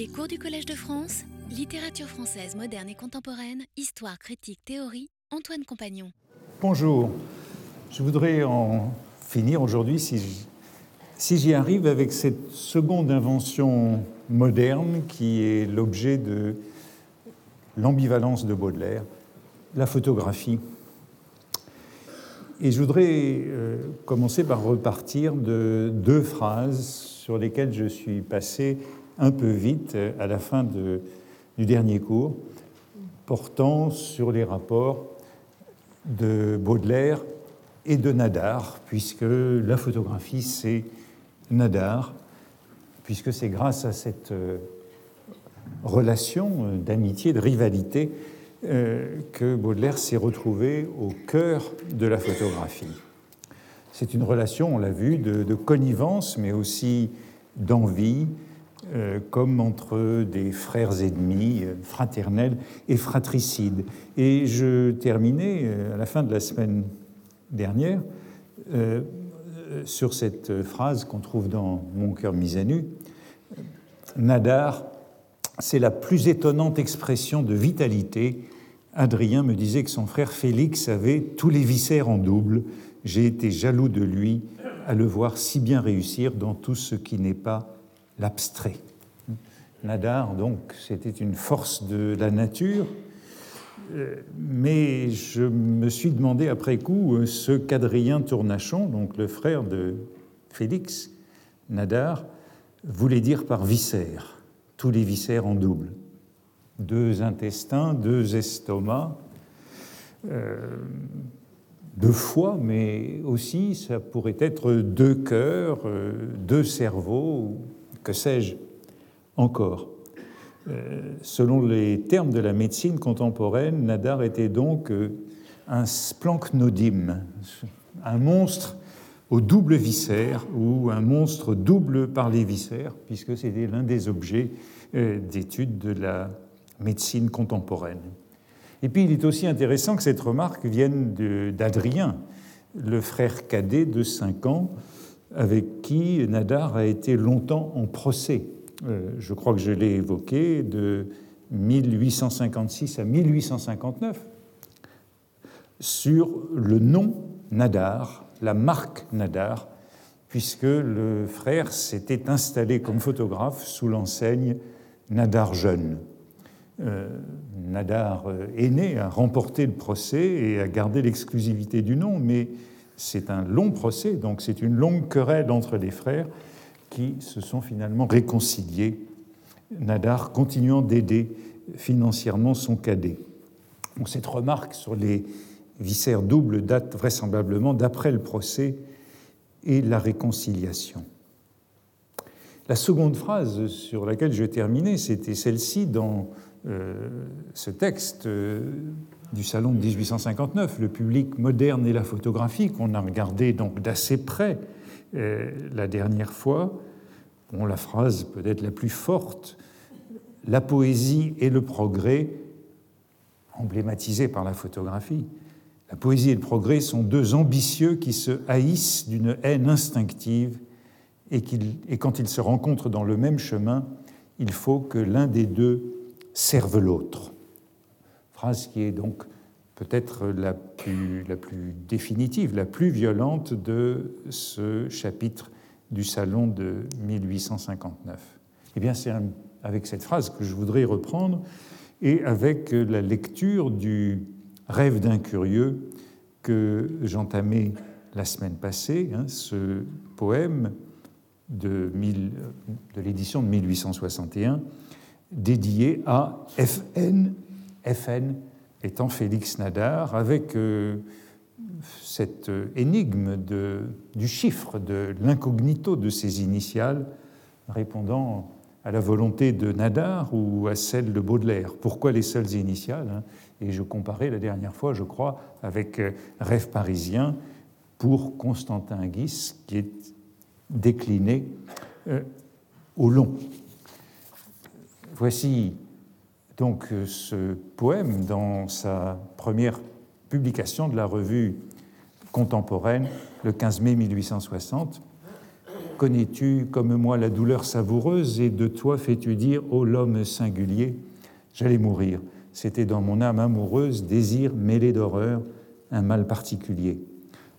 Les cours du Collège de France, littérature française moderne et contemporaine, histoire, critique, théorie, Antoine Compagnon. Bonjour. Je voudrais en finir aujourd'hui, si j'y arrive, avec cette seconde invention moderne qui est l'objet de l'ambivalence de Baudelaire, la photographie. Et je voudrais euh, commencer par repartir de deux phrases sur lesquelles je suis passé un peu vite à la fin de, du dernier cours, portant sur les rapports de Baudelaire et de Nadar, puisque la photographie, c'est Nadar, puisque c'est grâce à cette euh, relation euh, d'amitié, de rivalité, euh, que Baudelaire s'est retrouvé au cœur de la photographie. C'est une relation, on l'a vu, de, connivence, mais aussi d'envie, comme entre des frères ennemis, fraternels et fratricides. Et je terminais à la fin de la semaine dernière sur cette phrase qu'on trouve dans Mon cœur mis à nu. Nadar, c'est la plus étonnante expression de vitalité. Adrien me disait que son frère Félix avait tous les viscères en double. J'ai été jaloux de lui à le voir si bien réussir dans tout ce qui n'est pas l'abstrait. Nadar, donc, c'était une force de la nature, euh, mais je me suis demandé après coup euh, ce qu'Adrien Tournachon, donc le frère de Félix Nadar, voulait dire par viscère, tous les viscères en double. Deux intestins, deux estomacs, euh, deux foies, mais aussi ça pourrait être deux cœurs, deux cerveaux, que sais-je encore. Euh, selon les termes de la médecine contemporaine, Nadar était donc euh, un splanchnodime, un monstre au double viscère ou un monstre double par les viscères, puisque c'était l'un des objets euh, d'étude de la médecine contemporaine. Et puis il est aussi intéressant que cette remarque vienne d'Adrien, le frère cadet de 5 ans, avec qui Nadar a été longtemps en procès euh, je crois que je l'ai évoqué, de 1856 à 1859, sur le nom Nadar, la marque Nadar, puisque le frère s'était installé comme photographe sous l'enseigne Nadar jeune. Euh, Nadar euh, aîné a remporté le procès et a gardé l'exclusivité du nom, mais c'est un long procès, donc c'est une longue querelle entre les frères qui se sont finalement réconciliés, Nadar continuant d'aider financièrement son cadet. cette remarque sur les viscères doubles date vraisemblablement d'après le procès et la réconciliation. La seconde phrase sur laquelle je terminais, c'était celle-ci dans euh, ce texte euh, du salon de 1859, Le public moderne et la photographie, qu'on a regardé donc d'assez près euh, la dernière fois, bon, la phrase peut-être la plus forte, la poésie et le progrès, emblématisés par la photographie. La poésie et le progrès sont deux ambitieux qui se haïssent d'une haine instinctive et, et quand ils se rencontrent dans le même chemin, il faut que l'un des deux serve l'autre. Phrase qui est donc peut-être la plus, définitive, la plus violente de ce chapitre du salon de 1859. Eh bien, c'est avec cette phrase que je voudrais reprendre et avec la lecture du Rêve d'un curieux que j'entamais la semaine passée, hein, ce poème de l'édition de 1861 dédié à FN, FN étant Félix Nadar, avec euh, cette énigme de, du chiffre, de l'incognito de ces initiales, répondant à la volonté de Nadar ou à celle de Baudelaire. Pourquoi les seules initiales hein? Et je comparais la dernière fois, je crois, avec euh, Rêve parisien pour Constantin Guis, qui est décliné euh, au long. Voici donc ce poème dans sa première publication de la revue contemporaine le 15 mai 1860, connais-tu comme moi la douleur savoureuse et de toi fais-tu dire, ô l'homme singulier, j'allais mourir. C'était dans mon âme amoureuse, désir mêlé d'horreur, un mal particulier.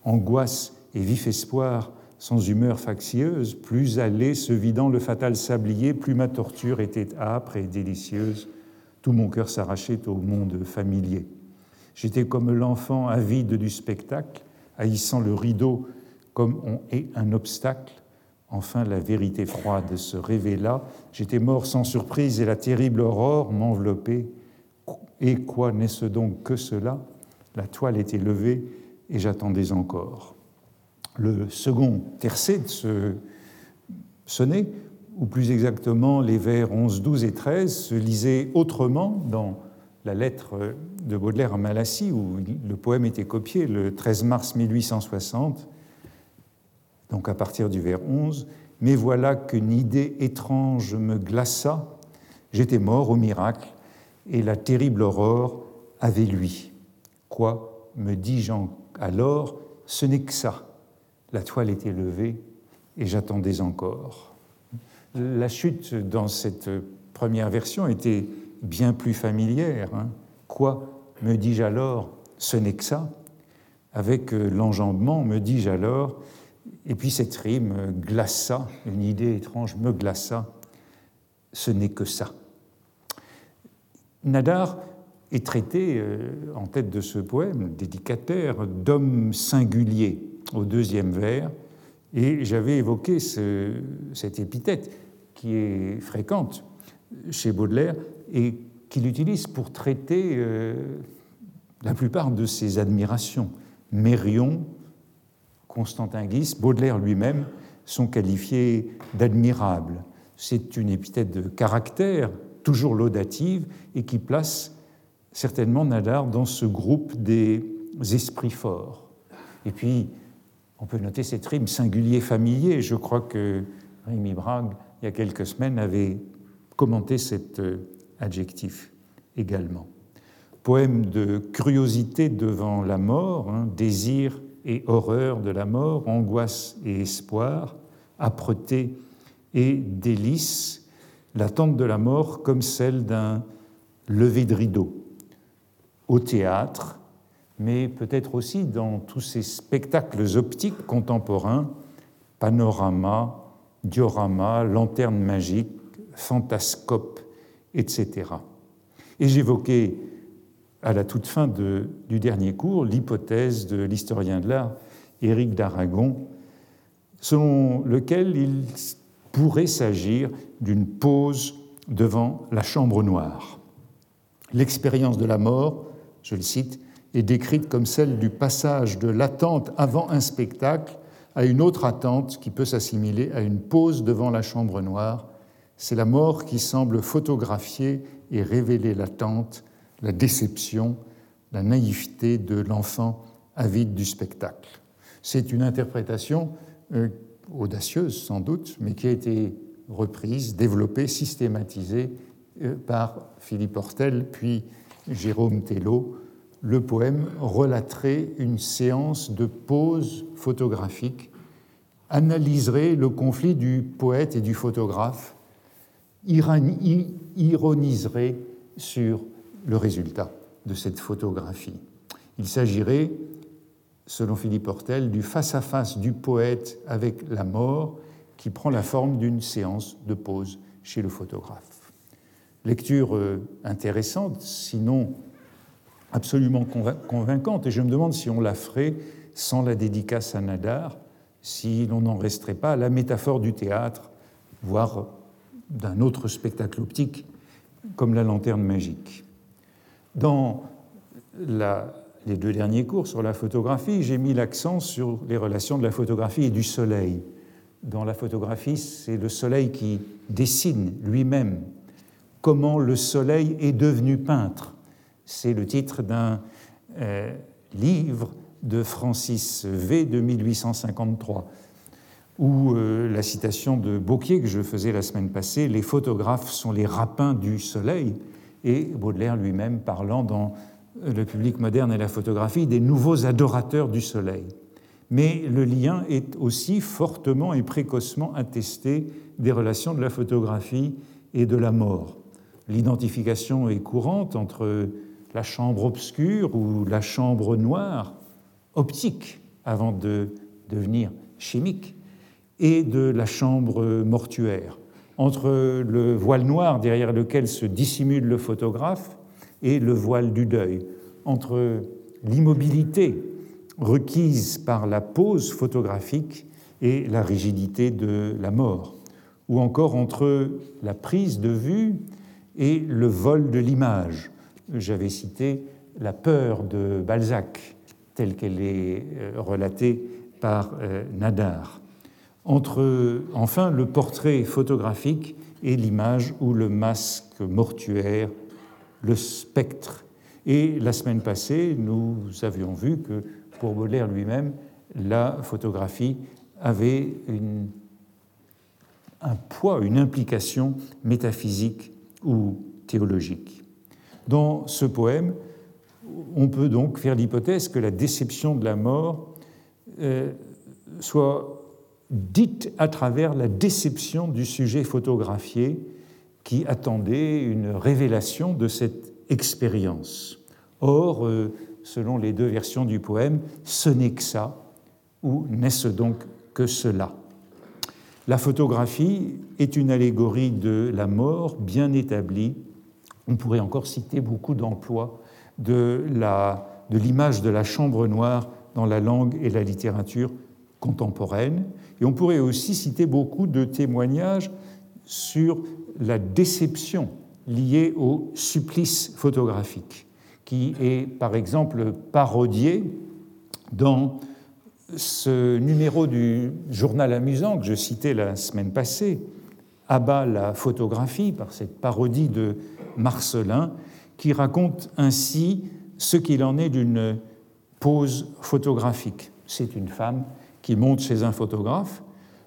Angoisse et vif espoir, sans humeur factieuse, plus allé se vidant le fatal sablier, plus ma torture était âpre et délicieuse. Tout mon cœur s'arrachait au monde familier. J'étais comme l'enfant avide du spectacle, haïssant le rideau comme on est un obstacle. Enfin, la vérité froide se révéla. J'étais mort sans surprise et la terrible aurore m'enveloppait. Et quoi n'est-ce donc que cela? La toile était levée et j'attendais encore. Le second tercet de ce sonnet, ou plus exactement les vers 11, 12 et 13, se lisait autrement dans la lettre de Baudelaire à Malassis, où le poème était copié le 13 mars 1860, donc à partir du vers 11. Mais voilà qu'une idée étrange me glaça, j'étais mort au miracle, et la terrible aurore avait lui. Quoi, me dis-je alors, ce n'est que ça. La toile était levée et j'attendais encore. La chute dans cette première version était bien plus familière. Hein. Quoi, me dis-je alors, ce n'est que ça. Avec euh, l'enjambement, me dis-je alors, et puis cette rime glaça, une idée étrange me glaça, ce n'est que ça. Nadar est traité euh, en tête de ce poème dédicataire d'homme singulier au deuxième vers, et j'avais évoqué cette épithète qui est fréquente chez Baudelaire et qu'il utilise pour traiter euh, la plupart de ses admirations. Mérion, Constantin Guis, Baudelaire lui-même sont qualifiés d'admirables. C'est une épithète de caractère, toujours laudative, et qui place certainement Nadar dans ce groupe des esprits forts. Et puis, on peut noter cette rime singulier familier. Je crois que Rémi Brague, il y a quelques semaines, avait commenté cet euh, adjectif également. Poème de curiosité devant la mort, hein, désir et horreur de la mort, angoisse et espoir, âpreté et délice, l'attente de la mort comme celle d'un lever de rideau. Au théâtre, mais peut-être aussi dans tous ces spectacles optiques contemporains, panorama, diorama, lanterne magique, fantascope, etc. Et j'évoquais à la toute fin du dernier cours l'hypothèse de l'historien de l'art Éric d'Aragon, selon lequel il pourrait s'agir d'une pause devant la chambre noire. L'expérience de la mort, je le cite, est décrite comme celle du passage de l'attente avant un spectacle à une autre attente qui peut s'assimiler à une pause devant la chambre noire. C'est la mort qui semble photographier et révéler l'attente, la déception, la naïveté de l'enfant avide du spectacle. C'est une interprétation euh, audacieuse sans doute, mais qui a été reprise, développée, systématisée euh, par Philippe Hortel, puis Jérôme Tello le poème relaterait une séance de pause photographique, analyserait le conflit du poète et du photographe, ironiserait sur le résultat de cette photographie. Il s'agirait, selon Philippe Hortel, du face-à-face du poète avec la mort qui prend la forme d'une séance de pause chez le photographe. Lecture euh, intéressante, sinon absolument convaincante, et je me demande si on la ferait sans la dédicace à Nadar, si l'on n'en resterait pas à la métaphore du théâtre, voire d'un autre spectacle optique comme la lanterne magique. Dans les deux derniers cours sur la photographie, j'ai mis l'accent sur les relations de la photographie et du soleil. Dans la photographie, c'est le soleil qui dessine lui-même comment le soleil est devenu peintre c'est le titre d'un euh, livre de Francis V de 1853, où euh, la citation de Beauquier que je faisais la semaine passée, les photographes sont les rapins du soleil, et Baudelaire lui-même parlant dans Le public moderne et la photographie des nouveaux adorateurs du soleil. mais le lien est aussi fortement et précocement attesté des relations de la photographie et de la mort. L'identification est courante entre la chambre obscure ou la chambre noire, optique avant de devenir chimique, et de la chambre mortuaire, entre le voile noir derrière lequel se dissimule le photographe et le voile du deuil, entre l'immobilité requise par la pose photographique et la rigidité de la mort, ou encore entre la prise de vue et le vol de l'image. J'avais cité la peur de Balzac, telle qu'elle est euh, relatée par euh, Nadar. Entre, enfin, le portrait photographique et l'image ou le masque mortuaire, le spectre. Et la semaine passée, nous avions vu que pour Baudelaire lui-même, la photographie avait un poids, une implication métaphysique ou théologique. Dans ce poème, on peut donc faire l'hypothèse que la déception de la mort euh, soit dite à travers la déception du sujet photographié qui attendait une révélation de cette expérience. Or, euh, selon les deux versions du poème, ce n'est que ça, ou n'est-ce donc que cela? La photographie est une allégorie de la mort bien établie. On pourrait encore citer beaucoup d'emplois de l'image de, de la chambre noire dans la langue et la littérature contemporaine. Et on pourrait aussi citer beaucoup de témoignages sur la déception liée au supplice photographique qui est par exemple parodié dans ce numéro du journal amusant que je citais la semaine passée, abat la photographie par cette parodie de Marcelin, qui raconte ainsi ce qu'il en est d'une pose photographique. C'est une femme qui monte chez un photographe,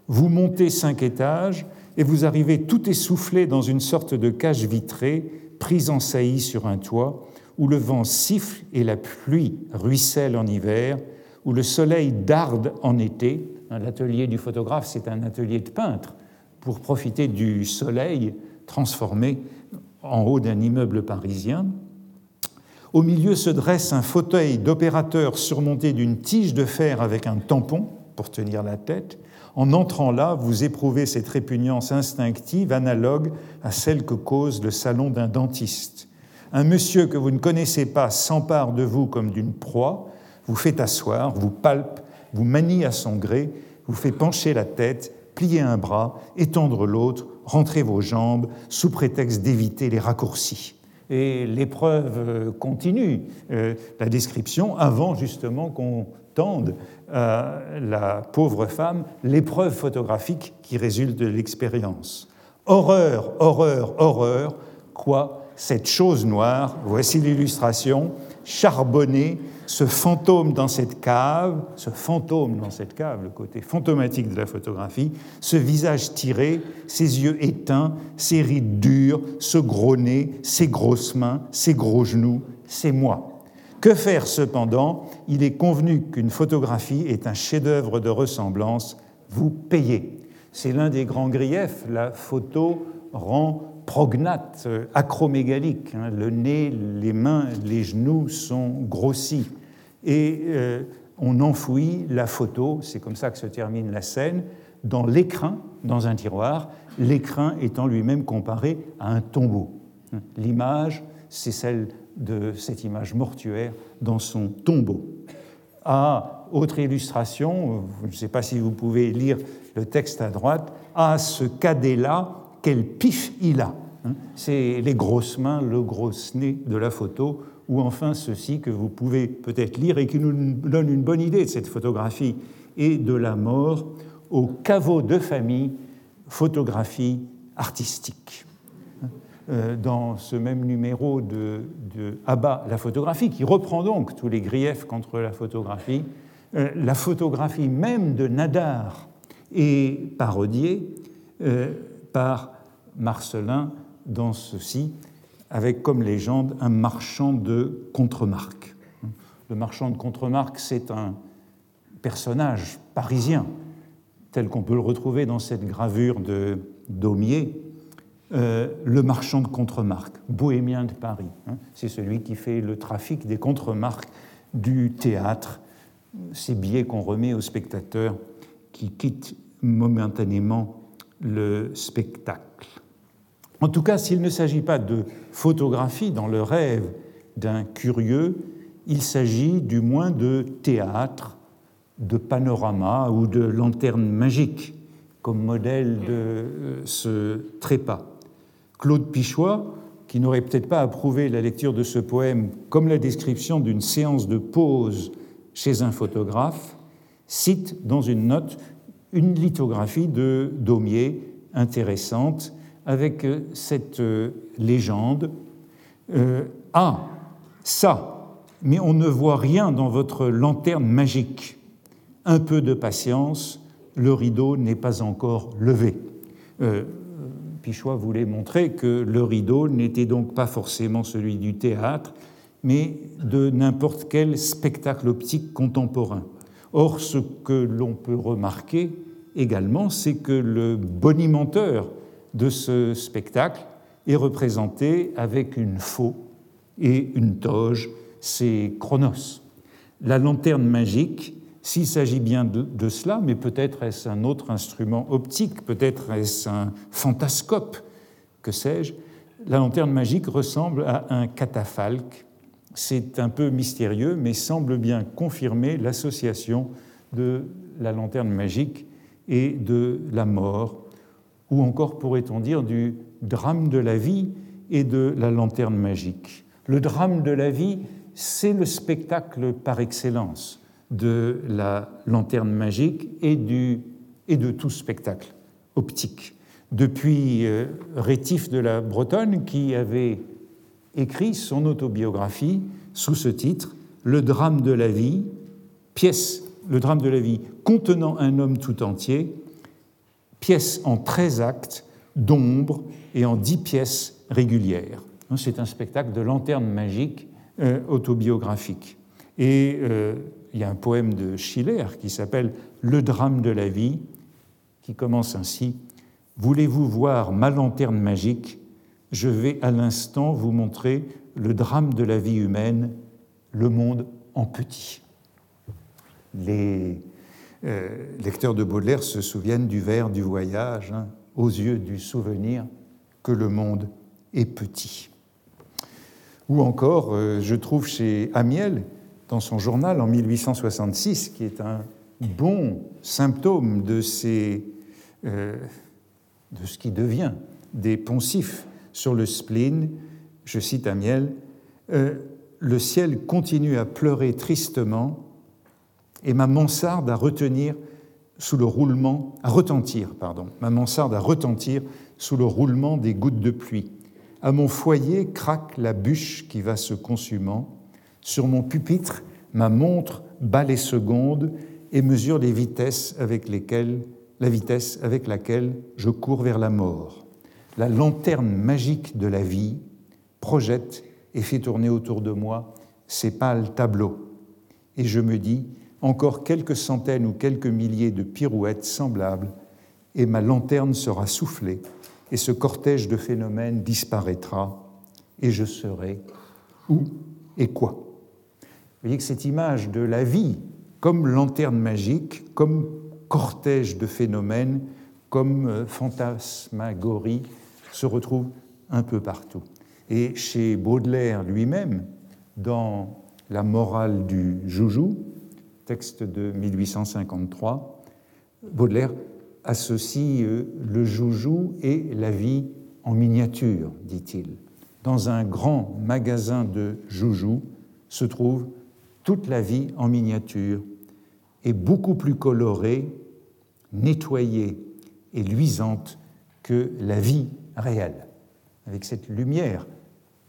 vous montez cinq étages et vous arrivez tout essoufflé dans une sorte de cage vitrée prise en saillie sur un toit, où le vent siffle et la pluie ruisselle en hiver, où le soleil darde en été. L'atelier du photographe, c'est un atelier de peintre pour profiter du soleil transformé en haut d'un immeuble parisien. Au milieu se dresse un fauteuil d'opérateur surmonté d'une tige de fer avec un tampon pour tenir la tête. En entrant là, vous éprouvez cette répugnance instinctive analogue à celle que cause le salon d'un dentiste. Un monsieur que vous ne connaissez pas s'empare de vous comme d'une proie, vous fait asseoir, vous palpe, vous manie à son gré, vous fait pencher la tête, plier un bras, étendre l'autre, rentrer vos jambes, sous prétexte d'éviter les raccourcis. Et l'épreuve continue, euh, la description, avant justement qu'on tende à la pauvre femme l'épreuve photographique qui résulte de l'expérience. Horreur, horreur, horreur, quoi cette chose noire, voici l'illustration, charbonnée, ce fantôme dans cette cave, ce fantôme dans cette cave, le côté fantomatique de la photographie, ce visage tiré, ses yeux éteints, ses rides dures, ce gros nez, ses grosses mains, ses gros genoux, c'est moi. Que faire cependant? Il est convenu qu'une photographie est un chef-d'œuvre de ressemblance, vous payez. C'est l'un des grands griefs, la photo rend prognate, euh, acromégalique. Hein. le nez, les mains, les genoux sont grossis. Et euh, on enfouit la photo, c'est comme ça que se termine la scène, dans l'écrin, dans un tiroir, l'écrin étant lui-même comparé à un tombeau. L'image, c'est celle de cette image mortuaire dans son tombeau. Ah, autre illustration, je ne sais pas si vous pouvez lire le texte à droite, à ce cadet-là, quel pif il a. Hein. C'est les grosses mains, le gros nez de la photo, ou enfin ceci que vous pouvez peut-être lire et qui nous donne une bonne idée de cette photographie et de la mort au caveau de famille, photographie artistique. Euh, dans ce même numéro de, de Abba, la photographie, qui reprend donc tous les griefs contre la photographie, euh, la photographie même de Nadar est parodiée euh, par Marcelin dans ceci, avec comme légende un marchand de contremarques. Le marchand de contremarques, c'est un personnage parisien, tel qu'on peut le retrouver dans cette gravure de Daumier, euh, le marchand de contremarques, bohémien de Paris. Hein. C'est celui qui fait le trafic des contremarques du théâtre, ces billets qu'on remet aux spectateurs qui quittent momentanément le spectacle. En tout cas, s'il ne s'agit pas de photographie dans le rêve d'un curieux, il s'agit du moins de théâtre, de panorama ou de lanterne magique comme modèle de euh, ce trépas. Claude Pichois, qui n'aurait peut-être pas approuvé la lecture de ce poème comme la description d'une séance de pause chez un photographe, cite dans une note une lithographie de Daumier intéressante avec euh, cette euh, légende. ah, ça, mais on ne voit rien dans votre lanterne magique. Un peu de patience, le rideau n'est pas encore levé. Euh, Pichois voulait montrer que le rideau n'était donc pas forcément celui du théâtre, mais de n'importe quel spectacle optique contemporain. Or, ce que l'on peut remarquer également, c'est que le bonimenteur de ce spectacle est représenté avec une faux et une toge, c'est Chronos. La lanterne magique s'il s'agit bien de, cela, mais peut-être est-ce un autre instrument optique, peut-être est-ce un fantascope, que sais-je, la lanterne magique ressemble à un catafalque. C'est un peu mystérieux, mais semble bien confirmer l'association de la lanterne magique et de la mort, ou encore pourrait-on dire du drame de la vie et de la lanterne magique. Le drame de la vie, c'est le spectacle par excellence de la lanterne magique et, de tout spectacle optique. Depuis euh, Rétif de la Bretonne, qui avait écrit son autobiographie sous ce titre, Le drame de la vie, pièce, le drame de la vie contenant un homme tout entier, pièce en 13 actes d'ombre et en 10 pièces régulières. C'est un spectacle de lanterne magique euh, autobiographique. Et euh, il y a un poème de Schiller qui s'appelle Le drame de la vie, qui commence ainsi Voulez-vous voir ma lanterne magique? Je vais à l'instant vous montrer le drame de la vie humaine, le monde en petit. Les euh, lecteurs de Baudelaire se souviennent du vers du voyage, hein, aux yeux du souvenir que le monde est petit. Ou encore, euh, je trouve chez Amiel dans son journal en 1866, qui est un bon symptôme de, euh, de ce qui devient des poncifs sur le spleen, je cite Amiel, euh, Le ciel continue à pleurer tristement et ma mansarde à retenir sous le roulement, à retentir, pardon, ma mansarde à retentir sous le roulement des gouttes de pluie. À mon foyer craque la bûche qui va se consumant sur mon pupitre, ma montre bat les secondes et mesure les vitesses avec lesquelles, la vitesse avec laquelle je cours vers la mort. La lanterne magique de la vie projette et fait tourner autour de moi ces pâles tableaux. Et je me dis, encore quelques centaines ou quelques milliers de pirouettes semblables, et ma lanterne sera soufflée, et ce cortège de phénomènes disparaîtra, et je serai où et quoi vous voyez que cette image de la vie comme lanterne magique, comme cortège de phénomènes, comme euh, fantasmagorie, se retrouve un peu partout. Et chez Baudelaire lui-même, dans La morale du joujou, texte de 1853, Baudelaire associe euh, le joujou et la vie en miniature, dit-il. Dans un grand magasin de joujou se trouve toute la vie en miniature est beaucoup plus colorée, nettoyée et luisante que la vie réelle, avec cette lumière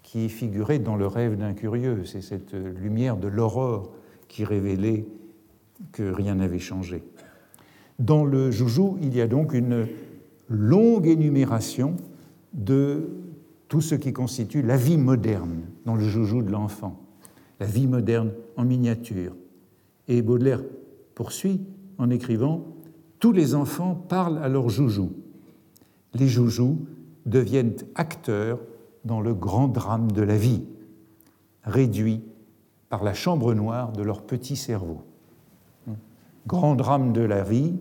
qui est figurée dans le rêve d'un curieux. C'est cette lumière de l'aurore qui révélait que rien n'avait changé. Dans le joujou, il y a donc une longue énumération de tout ce qui constitue la vie moderne dans le joujou de l'enfant la vie moderne en miniature. Et Baudelaire poursuit en écrivant Tous les enfants parlent à leurs joujoux. Les joujoux deviennent acteurs dans le grand drame de la vie, réduits par la chambre noire de leur petit cerveau. Grand drame de la vie,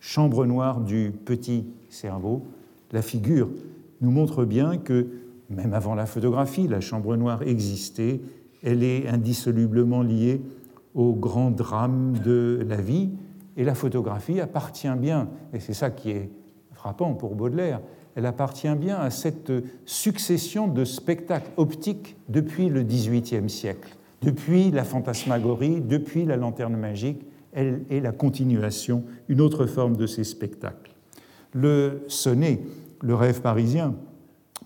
chambre noire du petit cerveau, la figure nous montre bien que, même avant la photographie, la chambre noire existait, elle est indissolublement liée au grand drame de la vie, et la photographie appartient bien, et c'est ça qui est frappant pour Baudelaire, elle appartient bien à cette succession de spectacles optiques depuis le XVIIIe siècle, depuis la fantasmagorie, depuis la lanterne magique, elle est la continuation, une autre forme de ces spectacles. Le sonnet, le rêve parisien,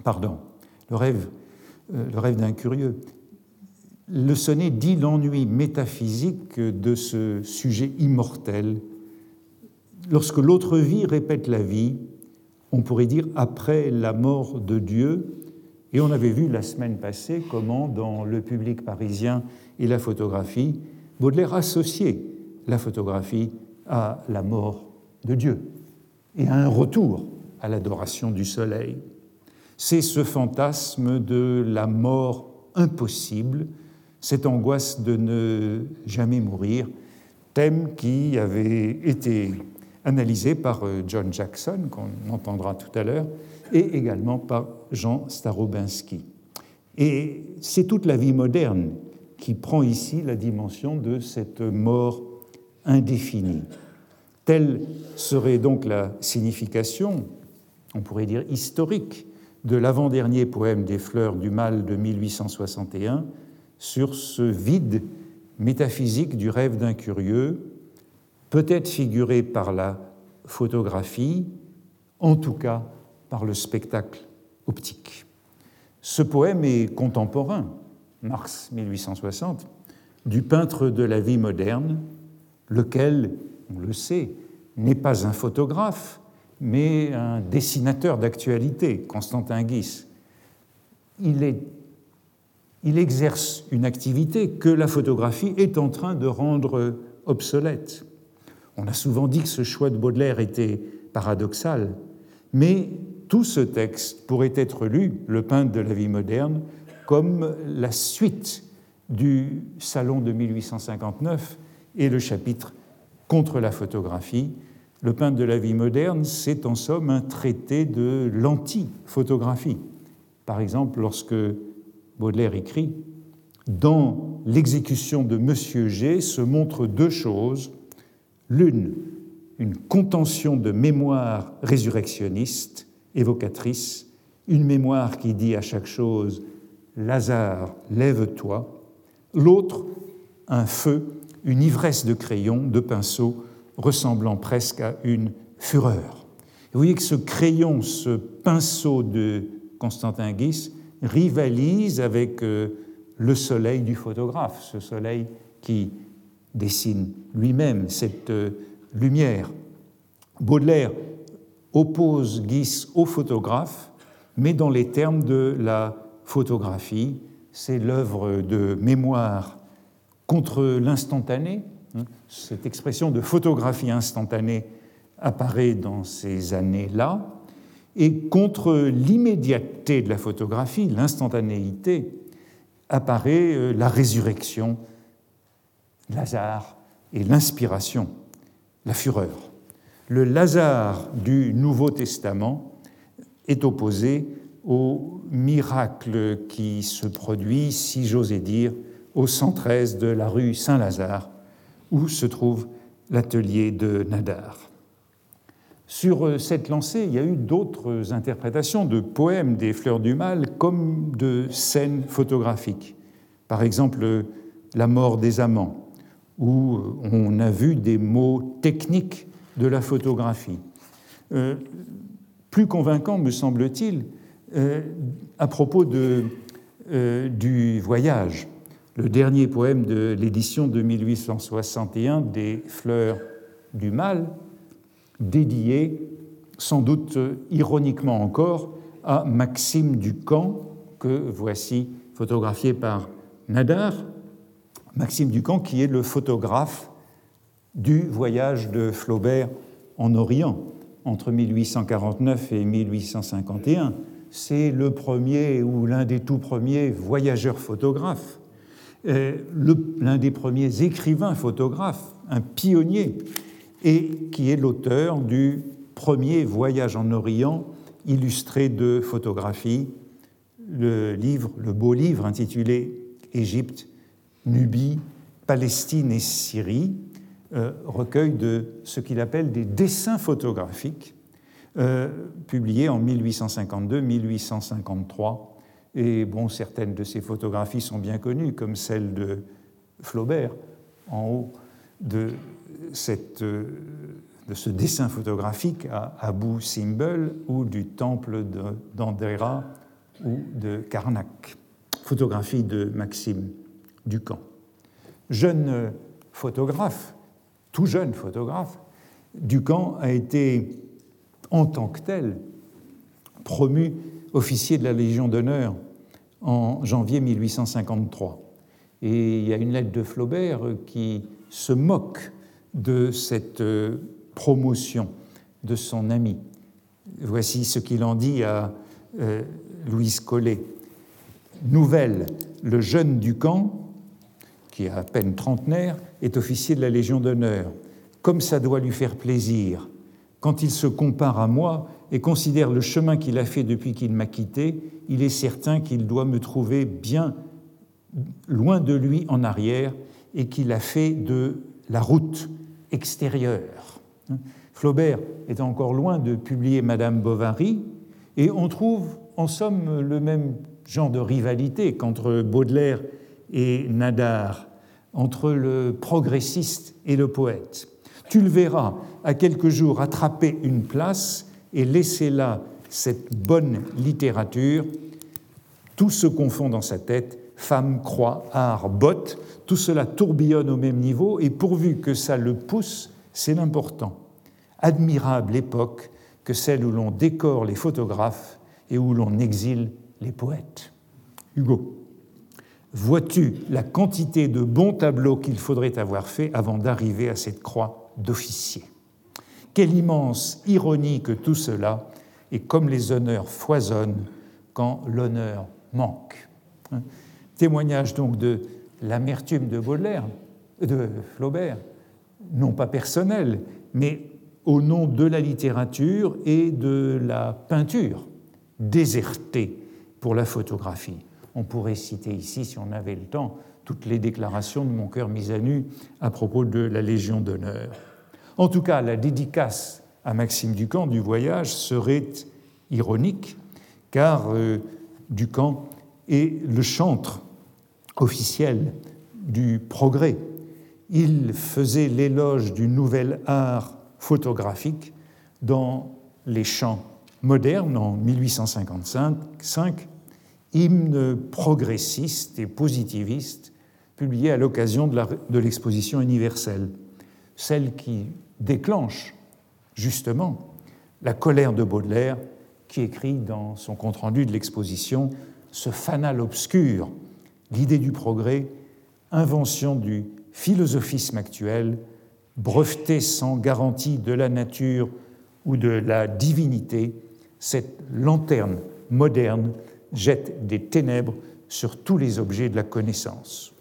pardon, le rêve, euh, le rêve d'un curieux, le sonnet dit l'ennui métaphysique de ce sujet immortel. Lorsque l'autre vie répète la vie, on pourrait dire après la mort de Dieu, et on avait vu la semaine passée comment, dans le public parisien et la photographie, Baudelaire associait la photographie à la mort de Dieu et à un retour à l'adoration du soleil. C'est ce fantasme de la mort impossible, cette angoisse de ne jamais mourir, thème qui avait été analysé par euh, John Jackson, qu'on entendra tout à l'heure, et également par Jean Starobinski. Et c'est toute la vie moderne qui prend ici la dimension de cette mort indéfinie. Telle serait donc la signification, on pourrait dire historique, de l'avant-dernier poème des Fleurs du Mal de 1861 sur ce vide métaphysique du rêve d'un curieux, peut-être figuré par la photographie, en tout cas par le spectacle optique. Ce poème est contemporain, mars 1860, du peintre de la vie moderne, lequel, on le sait, n'est pas un photographe, mais un dessinateur d'actualité, Constantin Guis. Il, il exerce une activité que la photographie est en train de rendre obsolète. On a souvent dit que ce choix de Baudelaire était paradoxal, mais tout ce texte pourrait être lu, le peintre de la vie moderne, comme la suite du Salon de 1859 et le chapitre contre la photographie. Le peintre de la vie moderne, c'est en somme un traité de l'anti-photographie. Par exemple, lorsque Baudelaire écrit Dans l'exécution de Monsieur G se montrent deux choses. L'une, une contention de mémoire résurrectionniste, évocatrice, une mémoire qui dit à chaque chose Lazare, lève-toi. L'autre, un feu une ivresse de crayon, de pinceau, ressemblant presque à une fureur. vous voyez que ce crayon, ce pinceau de Constantin Guis rivalise avec euh, le soleil du photographe, ce soleil qui dessine lui-même cette euh, lumière. Baudelaire oppose Guis au photographe, mais dans les termes de la photographie. C'est l'œuvre de mémoire contre l'instantané. Hein, cette expression de photographie instantanée apparaît dans ces années-là, et contre l'immédiateté de la photographie, l'instantanéité, apparaît euh, la résurrection, Lazare et l'inspiration, la fureur. Le Lazare du Nouveau Testament est opposé au miracle qui se produit, si j'osais dire, au 113 de la rue Saint-Lazare, où se trouve l'atelier de Nadar. Sur euh, cette lancée, il y a eu d'autres interprétations de poèmes des Fleurs du Mal comme de scènes photographiques. Par exemple, La mort des amants, où euh, on a vu des mots techniques de la photographie. Euh, plus convaincant, me semble-t-il, à propos du voyage le dernier poème de l'édition de 1861 des Fleurs du Mal, dédié, sans doute ironiquement encore, à Maxime Ducamp, que voici photographié par Nadar. Maxime Ducamp, qui est le photographe du voyage de Flaubert en Orient entre 1849 et 1851. C'est le premier ou l'un des tout premiers voyageurs photographes, l'un des premiers écrivains photographes, un pionnier, et qui est l'auteur du premier voyage en Orient illustré de photographies, le livre, le beau livre intitulé Égypte, Nubie, Palestine et Syrie, euh, recueil de ce qu'il appelle des dessins photographiques, euh, publiés en 1852-1853. Et bon, certaines de ces photographies sont bien connues, comme celle de Flaubert, en haut de, cette, euh, de ce dessin photographique à Abu Simbel ou du temple d'Andera ou de Karnak. Photographie de Maxime Ducamp. Jeune photographe, tout jeune photographe, Ducamp a été, en tant que tel, promu officier de la Légion d'honneur en janvier 1853. Et il y a une lettre de Flaubert qui se moque de cette euh, promotion de son ami. Voici ce qu'il en dit à euh, Louise Collet. Nouvelle, le jeune Ducamp, qui a à peine trentenaire, est officier de la Légion d'honneur. Comme ça doit lui faire plaisir, quand il se compare à moi et considère le chemin qu'il a fait depuis qu'il m'a quitté, il est certain qu'il doit me trouver bien loin de lui en arrière et qu'il a fait de la route extérieure. Flaubert est encore loin de publier Madame Bovary, et on trouve en somme le même genre de rivalité qu'entre Baudelaire et Nadar, entre le progressiste et le poète. Tu le verras à quelques jours attraper une place et laisser là cette bonne littérature. Tout se confond dans sa tête, femme, croix, art, botte, tout cela tourbillonne au même niveau et pourvu que ça le pousse, c'est l'important. Admirable époque que celle où l'on décore les photographes et où l'on exile les poètes. Hugo. Vois-tu la quantité de bons tableaux qu'il faudrait avoir fait avant d'arriver à cette croix d'officier? Quelle immense ironie que tout cela, et comme les honneurs foisonnent quand l'honneur manque. Hein Témoignage donc de l'amertume de Baudelaire, de Flaubert, non pas personnel, mais au nom de la littérature et de la peinture, désertée pour la photographie. On pourrait citer ici, si on avait le temps, toutes les déclarations de mon cœur mis à nu à propos de la Légion d'honneur. En tout cas, la dédicace à Maxime Ducamp du voyage serait ironique, car euh, Ducamp est le chantre officiel du progrès. Il faisait l'éloge du nouvel art photographique dans les chants modernes en 1855 hymne progressiste et positiviste publié à l'occasion de l'exposition universelle, celle qui déclenche justement la colère de Baudelaire qui écrit dans son compte-rendu de l'exposition ce fanal obscur, l'idée du progrès, invention du philosophisme actuel, breveté sans garantie de la nature ou de la divinité, cette lanterne moderne jette des ténèbres sur tous les objets de la connaissance.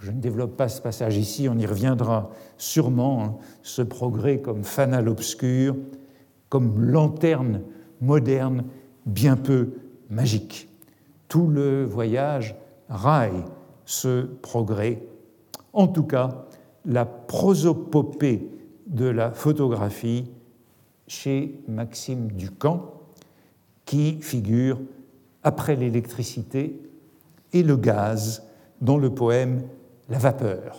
Je ne développe pas ce passage ici, on y reviendra sûrement, hein, ce progrès comme fanal obscur, comme lanterne moderne bien peu magique. Tout le voyage raille ce progrès. En tout cas, la prosopopée de la photographie chez Maxime Ducamp, qui figure après l'électricité et le gaz dans le poème La vapeur.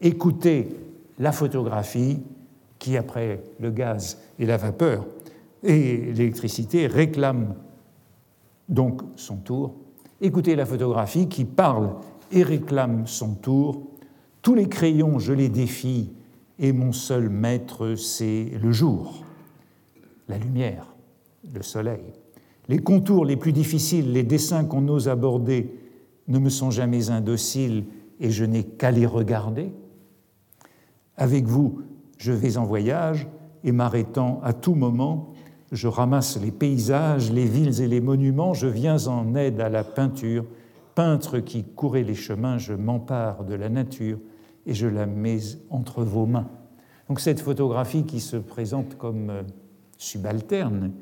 Écoutez la photographie qui, après le gaz et la vapeur et l'électricité, réclame donc son tour. Écoutez la photographie qui parle et réclame son tour. Tous les crayons, je les défie, et mon seul maître, c'est le jour, la lumière, le soleil. Les contours les plus difficiles, les dessins qu'on ose aborder ne me sont jamais indociles et je n'ai qu'à les regarder. Avec vous, je vais en voyage et m'arrêtant à tout moment, je ramasse les paysages, les villes et les monuments, je viens en aide à la peinture. Peintre qui courait les chemins, je m'empare de la nature et je la mets entre vos mains. Donc cette photographie qui se présente comme euh, subalterne,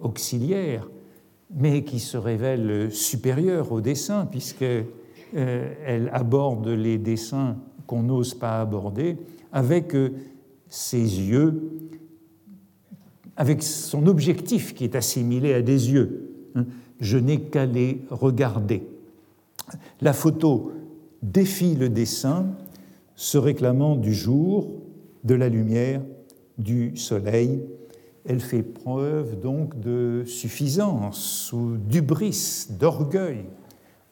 auxiliaire, mais qui se révèle supérieure au dessin, puisqu'elle euh, aborde les dessins qu'on n'ose pas aborder, avec euh, ses yeux, avec son objectif qui est assimilé à des yeux. Hein. Je n'ai qu'à les regarder. La photo défie le dessin, se réclamant du jour, de la lumière, du soleil. Elle fait preuve donc de suffisance ou d'ubris, d'orgueil.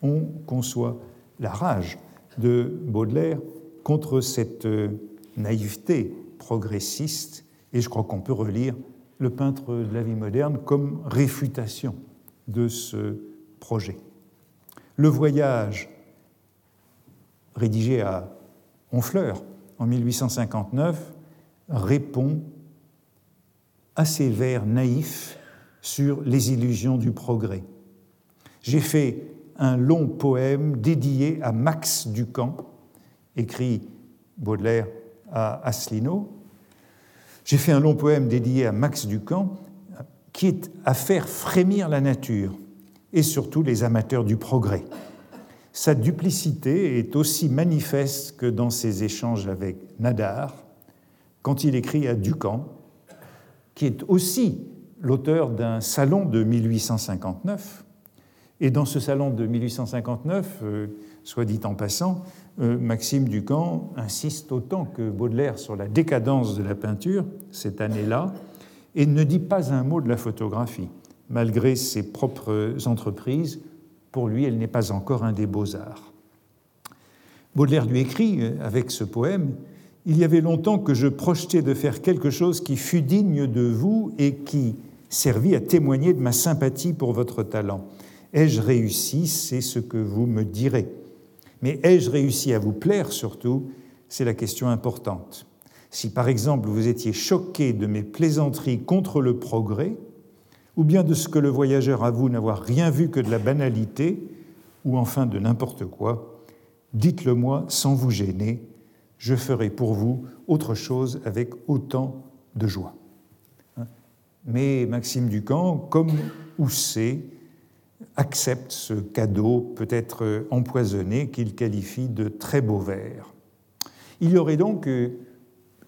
On conçoit la rage de Baudelaire contre cette naïveté progressiste, et je crois qu'on peut relire le peintre de la vie moderne comme réfutation de ce projet. Le voyage, rédigé à Honfleur en 1859, répond à ces vers naïfs sur les illusions du progrès. J'ai fait un long poème dédié à Max Ducamp, écrit Baudelaire à Asselineau. J'ai fait un long poème dédié à Max Ducamp, qui est à faire frémir la nature et surtout les amateurs du progrès. Sa duplicité est aussi manifeste que dans ses échanges avec Nadar, quand il écrit à Ducamp, qui est aussi l'auteur d'un salon de 1859. Et dans ce salon de 1859, euh, soit dit en passant, euh, Maxime Ducamp insiste autant que Baudelaire sur la décadence de la peinture cette année-là et ne dit pas un mot de la photographie. Malgré ses propres entreprises, pour lui, elle n'est pas encore un des beaux-arts. Baudelaire lui écrit, euh, avec ce poème, Il y avait longtemps que je projetais de faire quelque chose qui fût digne de vous et qui servit à témoigner de ma sympathie pour votre talent. Ai-je réussi? C'est ce que vous me direz. Mais ai-je réussi à vous plaire surtout? C'est la question importante. Si par exemple vous étiez choqué de mes plaisanteries contre le progrès, ou bien de ce que le voyageur avoue n'avoir rien vu que de la banalité, ou enfin de n'importe quoi, dites-le moi sans vous gêner, je ferai pour vous autre chose avec autant de joie. Mais Maxime Ducamp, comme Housset, accepte ce cadeau peut-être empoisonné qu'il qualifie de très beau vers. Il y aurait donc euh,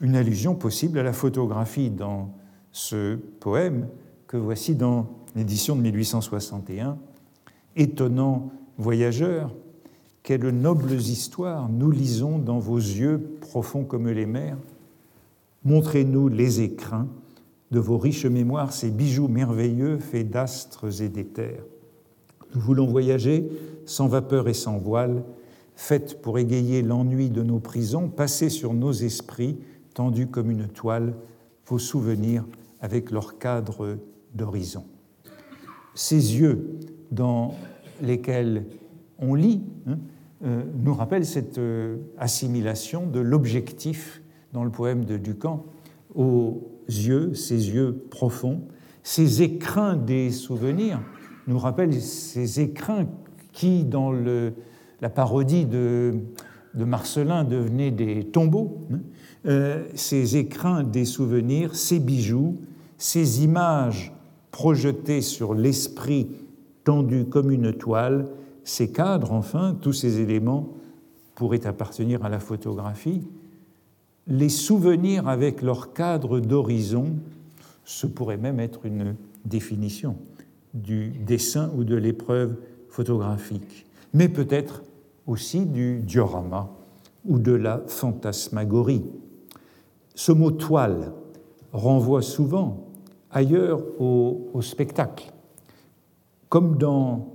une allusion possible à la photographie dans ce poème que voici dans l'édition de 1861. Étonnant voyageur, quelles nobles histoires nous lisons dans vos yeux profonds comme les mers. Montrez-nous les écrins de vos riches mémoires, ces bijoux merveilleux faits d'astres et d'éther. Nous voulons voyager sans vapeur et sans voile, faites pour égayer l'ennui de nos prisons, passer sur nos esprits, tendus comme une toile, vos souvenirs avec leur cadre d'horizon. Ces yeux dans lesquels on lit hein, euh, nous rappellent cette euh, assimilation de l'objectif dans le poème de Ducamp aux yeux, ces yeux profonds, ces écrins des souvenirs nous rappelle ces écrins qui, dans la parodie de, de, Marcelin, devenaient des tombeaux, hein. euh, ces écrins des souvenirs, ces bijoux, ces images projetées sur l'esprit tendu comme une toile, ces cadres, enfin, tous ces éléments pourraient appartenir à la photographie. Les souvenirs avec leur cadre d'horizon, ce pourrait même être une définition du dessin ou de l'épreuve photographique, mais peut-être aussi du diorama ou de la fantasmagorie. Ce mot toile renvoie souvent ailleurs au, spectacle, comme dans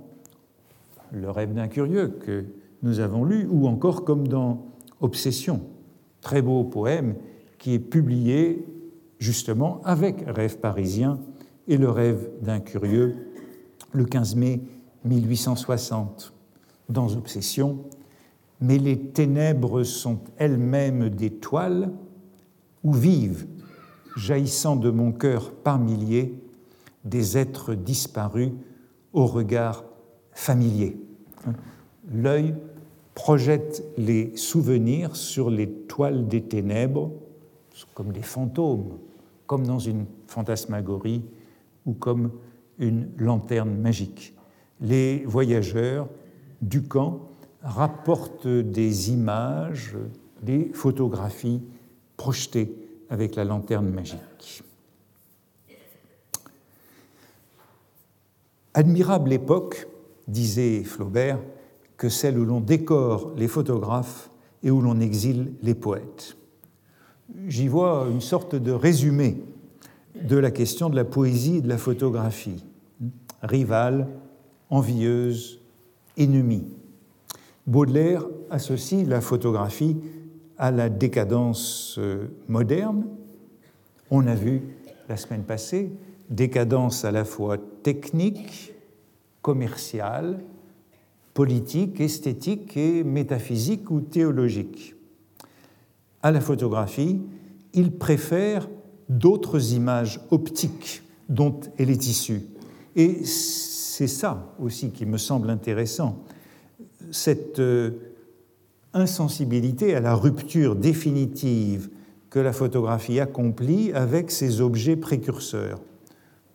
Le rêve d'un curieux que nous avons lu, ou encore comme dans Obsession, très beau poème qui est publié justement avec Rêve parisien et le rêve d'un curieux le 15 mai 1860 dans Obsession, mais les ténèbres sont elles-mêmes des toiles, où vivent, jaillissant de mon cœur par milliers, des êtres disparus au regard familier. L'œil projette les souvenirs sur les toiles des ténèbres, comme des fantômes, comme dans une fantasmagorie ou comme une lanterne magique. Les voyageurs du camp rapportent des images, des photographies projetées avec la lanterne magique. Admirable époque, disait Flaubert, que celle où l'on décore les photographes et où l'on exile les poètes. J'y vois une sorte de résumé de la question de la poésie et de la photographie. Rivale, envieuse, ennemie. Baudelaire associe la photographie à la décadence euh, moderne. On a vu la semaine passée décadence à la fois technique, commerciale, politique, esthétique et métaphysique ou théologique. À la photographie, il préfère d'autres images optiques dont elle est issue. Et c'est ça aussi qui me semble intéressant, cette euh, insensibilité à la rupture définitive que la photographie accomplit avec ses objets précurseurs.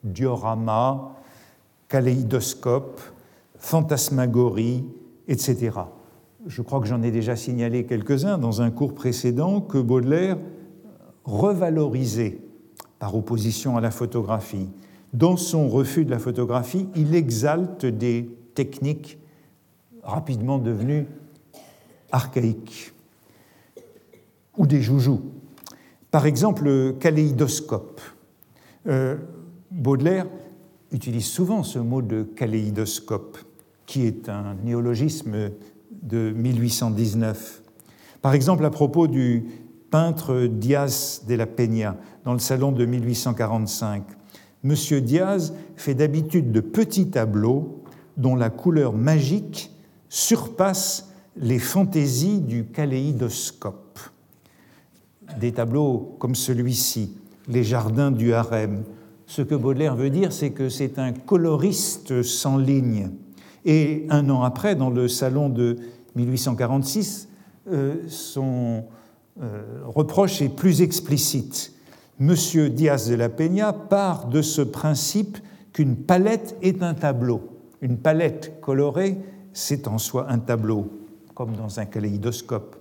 Diorama, kaléidoscope, fantasmagorie, etc. Je crois que j'en ai déjà signalé quelques-uns dans un cours précédent que Baudelaire revalorisait par opposition à la photographie. Dans son refus de la photographie, il exalte des techniques rapidement devenues archaïques ou des joujoux. Par exemple, le kaléidoscope. Euh, Baudelaire utilise souvent ce mot de kaléidoscope, qui est un néologisme de 1819. Par exemple, à propos du peintre Diaz de la Peña, dans le salon de 1845, M. Diaz fait d'habitude de petits tableaux dont la couleur magique surpasse les fantaisies du kaléidoscope. Des tableaux comme celui-ci, Les jardins du harem, ce que Baudelaire veut dire, c'est que c'est un coloriste sans ligne. Et un an après, dans le salon de 1846, euh, son euh, reproche est plus explicite. Monsieur Diaz de la Peña part de ce principe qu'une palette est un tableau. Une palette colorée, c'est en soi un tableau, comme dans un kaléidoscope.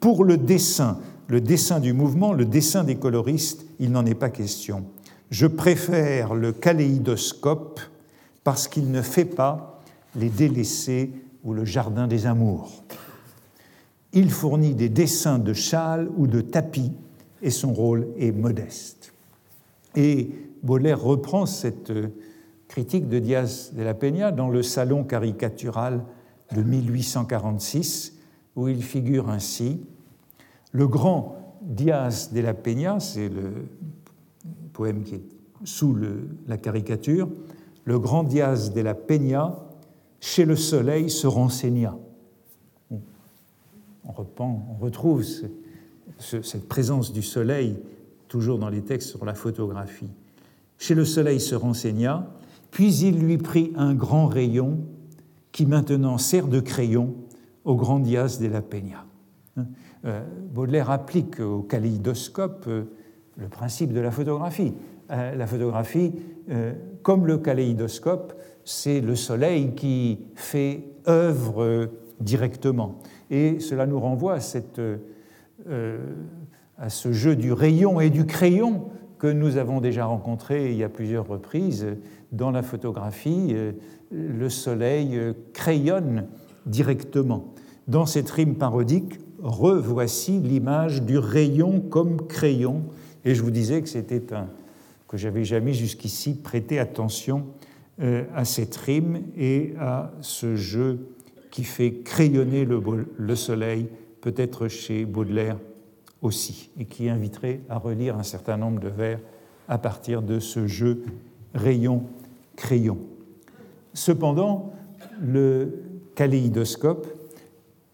Pour le dessin, le dessin du mouvement, le dessin des coloristes, il n'en est pas question. Je préfère le kaléidoscope parce qu'il ne fait pas les délaissés ou le jardin des amours. Il fournit des dessins de châles ou de tapis et son rôle est modeste. Et Baudelaire reprend cette critique de Diaz de la Peña dans le Salon caricatural de 1846, où il figure ainsi Le grand Diaz de la Peña, c'est le poème qui est sous la caricature, le grand Diaz de la Peña, chez le soleil se renseigna. On, retrouve cette présence du soleil toujours dans les textes sur la photographie. Chez le soleil se renseigna, puis il lui prit un grand rayon qui maintenant sert de crayon au grand Diaz de la Peña. Euh, Baudelaire applique au kaléidoscope euh, le principe de la photographie. Euh, la photographie, comme le kaléidoscope, c'est le soleil qui fait œuvre directement. Et cela nous renvoie à, cette, à ce jeu du rayon et du crayon que nous avons déjà rencontré il y a plusieurs reprises. Dans la photographie, le soleil crayonne directement. Dans cette rime parodique, revoici l'image du rayon comme crayon et je vous disais que c'était un que j'avais jamais jusqu'ici prêté attention euh, à cette rime et à ce jeu qui fait crayonner le, le soleil, peut-être chez Baudelaire aussi, et qui inviterait à relire un certain nombre de vers à partir de ce jeu rayon-crayon. Cependant, le kaléidoscope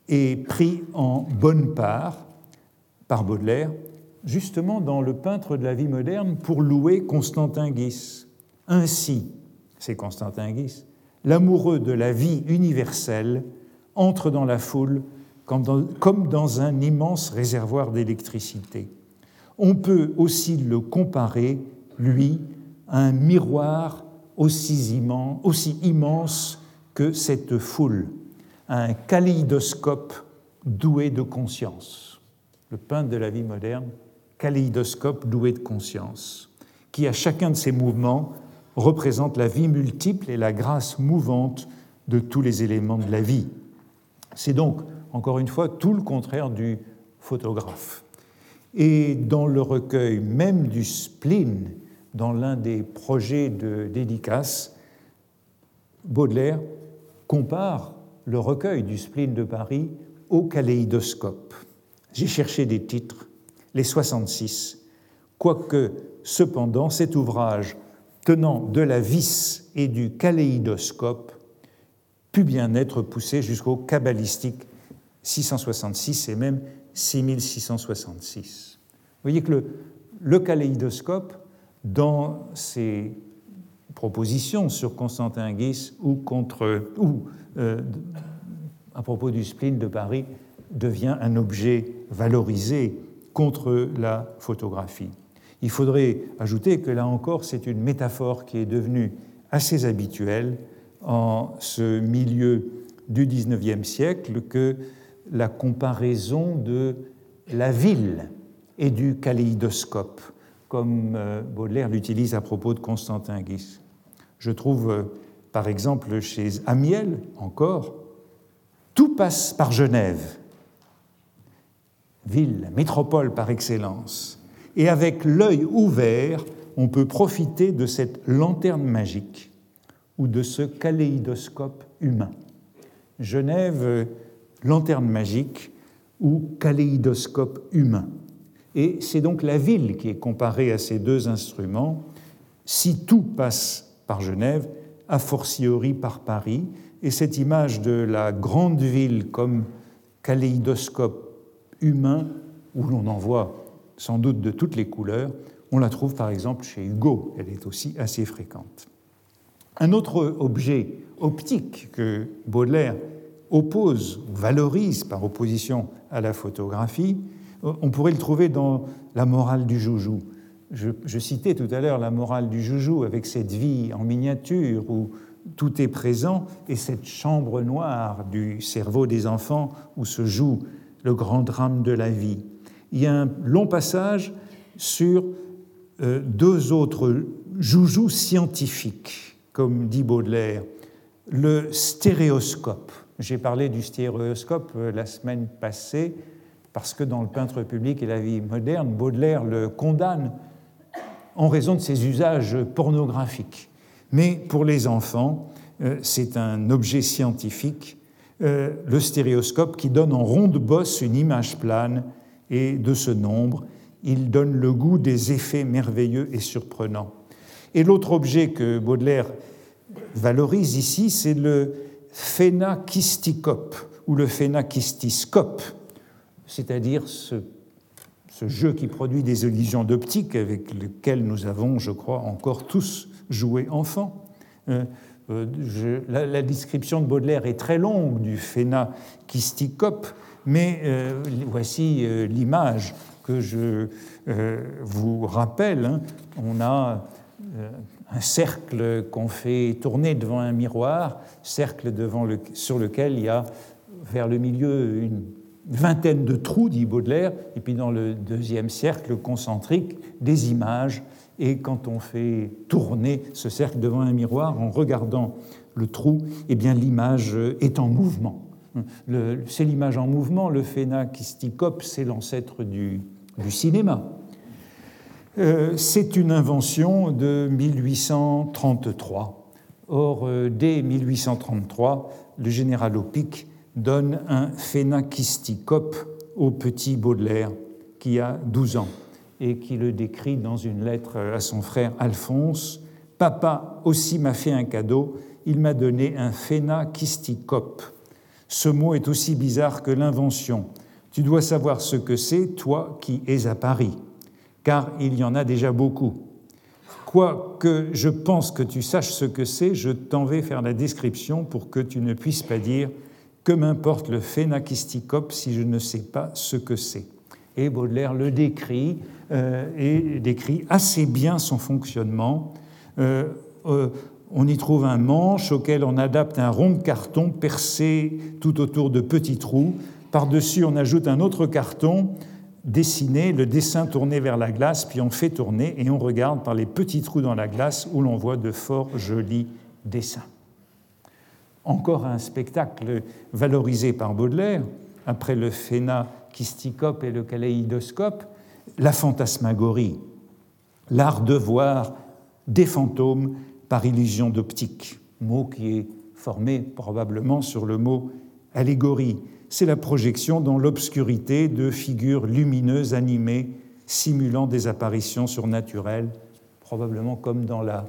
est pris en bonne part par Baudelaire justement dans le peintre de la vie moderne pour louer Constantin Guis. Ainsi, c'est Constantin Guis, l'amoureux de la vie universelle entre dans la foule comme dans, un immense réservoir d'électricité. On peut aussi le comparer, lui, à un miroir aussi immense, aussi immense que cette foule, à un kaléidoscope doué de conscience. Le peintre de la vie moderne, kaléidoscope doué de conscience, qui à chacun de ses mouvements représente la vie multiple et la grâce mouvante de tous les éléments de la vie. C'est donc, encore une fois, tout le contraire du photographe. Et dans le recueil même du spleen, dans l'un des projets de dédicace, Baudelaire compare le recueil du spleen de Paris au kaléidoscope. J'ai cherché des titres, les 66, quoique cependant cet ouvrage tenant de la vis et du kaléidoscope put bien être poussé jusqu'au cabalistique 666 et même 6666. Vous voyez que le, le kaléidoscope, dans ses propositions sur Constantin Guis ou, contre, ou euh, à propos du spleen de Paris, devient un objet valorisé contre la photographie. Il faudrait ajouter que là encore, c'est une métaphore qui est devenue assez habituelle en ce milieu du XIXe siècle que la comparaison de la ville et du kaléidoscope, comme euh, Baudelaire l'utilise à propos de Constantin Guis. Je trouve, euh, par exemple, chez Amiel encore, tout passe par Genève, ville, métropole par excellence. Et avec l'œil ouvert, on peut profiter de cette lanterne magique ou de ce kaléidoscope humain. Genève, lanterne magique ou kaléidoscope humain. Et c'est donc la ville qui est comparée à ces deux instruments. Si tout passe par Genève, a fortiori par Paris, et cette image de la grande ville comme kaléidoscope humain, où l'on en voit sans doute de toutes les couleurs, on la trouve par exemple chez Hugo, elle est aussi assez fréquente. Un autre objet optique que Baudelaire oppose, valorise par opposition à la photographie, on pourrait le trouver dans la morale du joujou. Je, je citais tout à l'heure la morale du joujou avec cette vie en miniature où tout est présent et cette chambre noire du cerveau des enfants où se joue le grand drame de la vie. Il y a un long passage sur euh, deux autres joujoux scientifiques, comme dit Baudelaire. Le stéréoscope. J'ai parlé du stéréoscope euh, la semaine passée parce que dans le peintre public et la vie moderne, Baudelaire le condamne en raison de ses usages pornographiques. Mais pour les enfants, euh, c'est un objet scientifique, le stéréoscope, qui donne en ronde bosse une image plane et de ce nombre, il donne le goût des effets merveilleux et surprenants. Et l'autre objet que Baudelaire valorise ici, c'est le phénakisticope ou le phénakistiscope, c'est-à-dire ce, jeu qui produit des illusions d'optique avec lequel nous avons, je crois, encore tous joué enfant. Euh, euh, la, description de Baudelaire est très longue du phénakisticope, mais euh, voici l'image que je vous rappelle. Hein. On a un cercle qu'on fait tourner devant un miroir, cercle sur lequel il y a vers le milieu une vingtaine de trous, dit Baudelaire, et puis dans le deuxième cercle concentrique, des images. Et quand on fait tourner ce cercle devant un miroir en regardant le trou, eh bien l'image est en mouvement. C'est l'image en mouvement, le phénakisticope, c'est l'ancêtre du, cinéma. Euh, c'est une invention de 1833. Or, euh, dès 1833, le général Opic donne un phénakisticope au petit Baudelaire, qui a 12 ans, et qui le décrit dans une lettre à son frère Alphonse. Papa aussi m'a fait un cadeau, il m'a donné un phénakisticope ce mot est aussi bizarre que l'invention. Tu dois savoir ce que c'est, toi qui es à Paris. Car il y en a déjà beaucoup. Quoique je pense que tu saches ce que c'est, je t'en vais faire la description pour que tu ne puisses pas dire que m'importe le phénakisticope si je ne sais pas ce que c'est? Et Baudelaire le décrit euh, et décrit assez bien son fonctionnement. Euh, euh, on y trouve un manche auquel on adapte un rond de carton percé tout autour de petits trous. Par-dessus, on ajoute un autre carton dessiné, le dessin tourné vers la glace, puis on fait tourner et on regarde par les petits trous dans la glace où l'on voit de fort jolis dessins. Encore un spectacle valorisé par Baudelaire, après le phénakisticope et le kaléidoscope, la fantasmagorie, l'art de voir des fantômes par illusion d'optique, mot qui est formé probablement sur le mot allégorie. C'est la projection dans l'obscurité de figures lumineuses animées simulant des apparitions surnaturelles, probablement comme dans la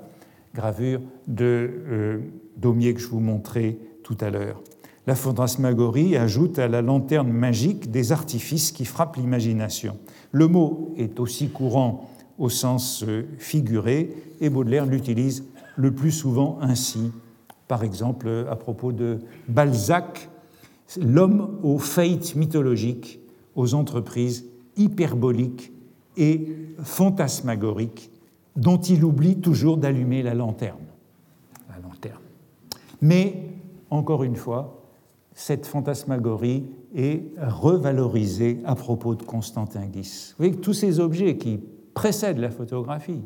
gravure de euh, Daumier que je vous montrais tout à l'heure. La fantasmagorie ajoute à la lanterne magique des artifices qui frappent l'imagination. Le mot est aussi courant au sens euh, figuré et Baudelaire l'utilise le plus souvent ainsi. Par exemple, à propos de Balzac, l'homme aux faillites mythologiques, aux entreprises hyperboliques et fantasmagoriques, dont il oublie toujours d'allumer la lanterne. La lanterne. Mais, encore une fois, cette fantasmagorie est revalorisée à propos de Constantin Guis. Vous voyez que tous ces objets qui précèdent la photographie,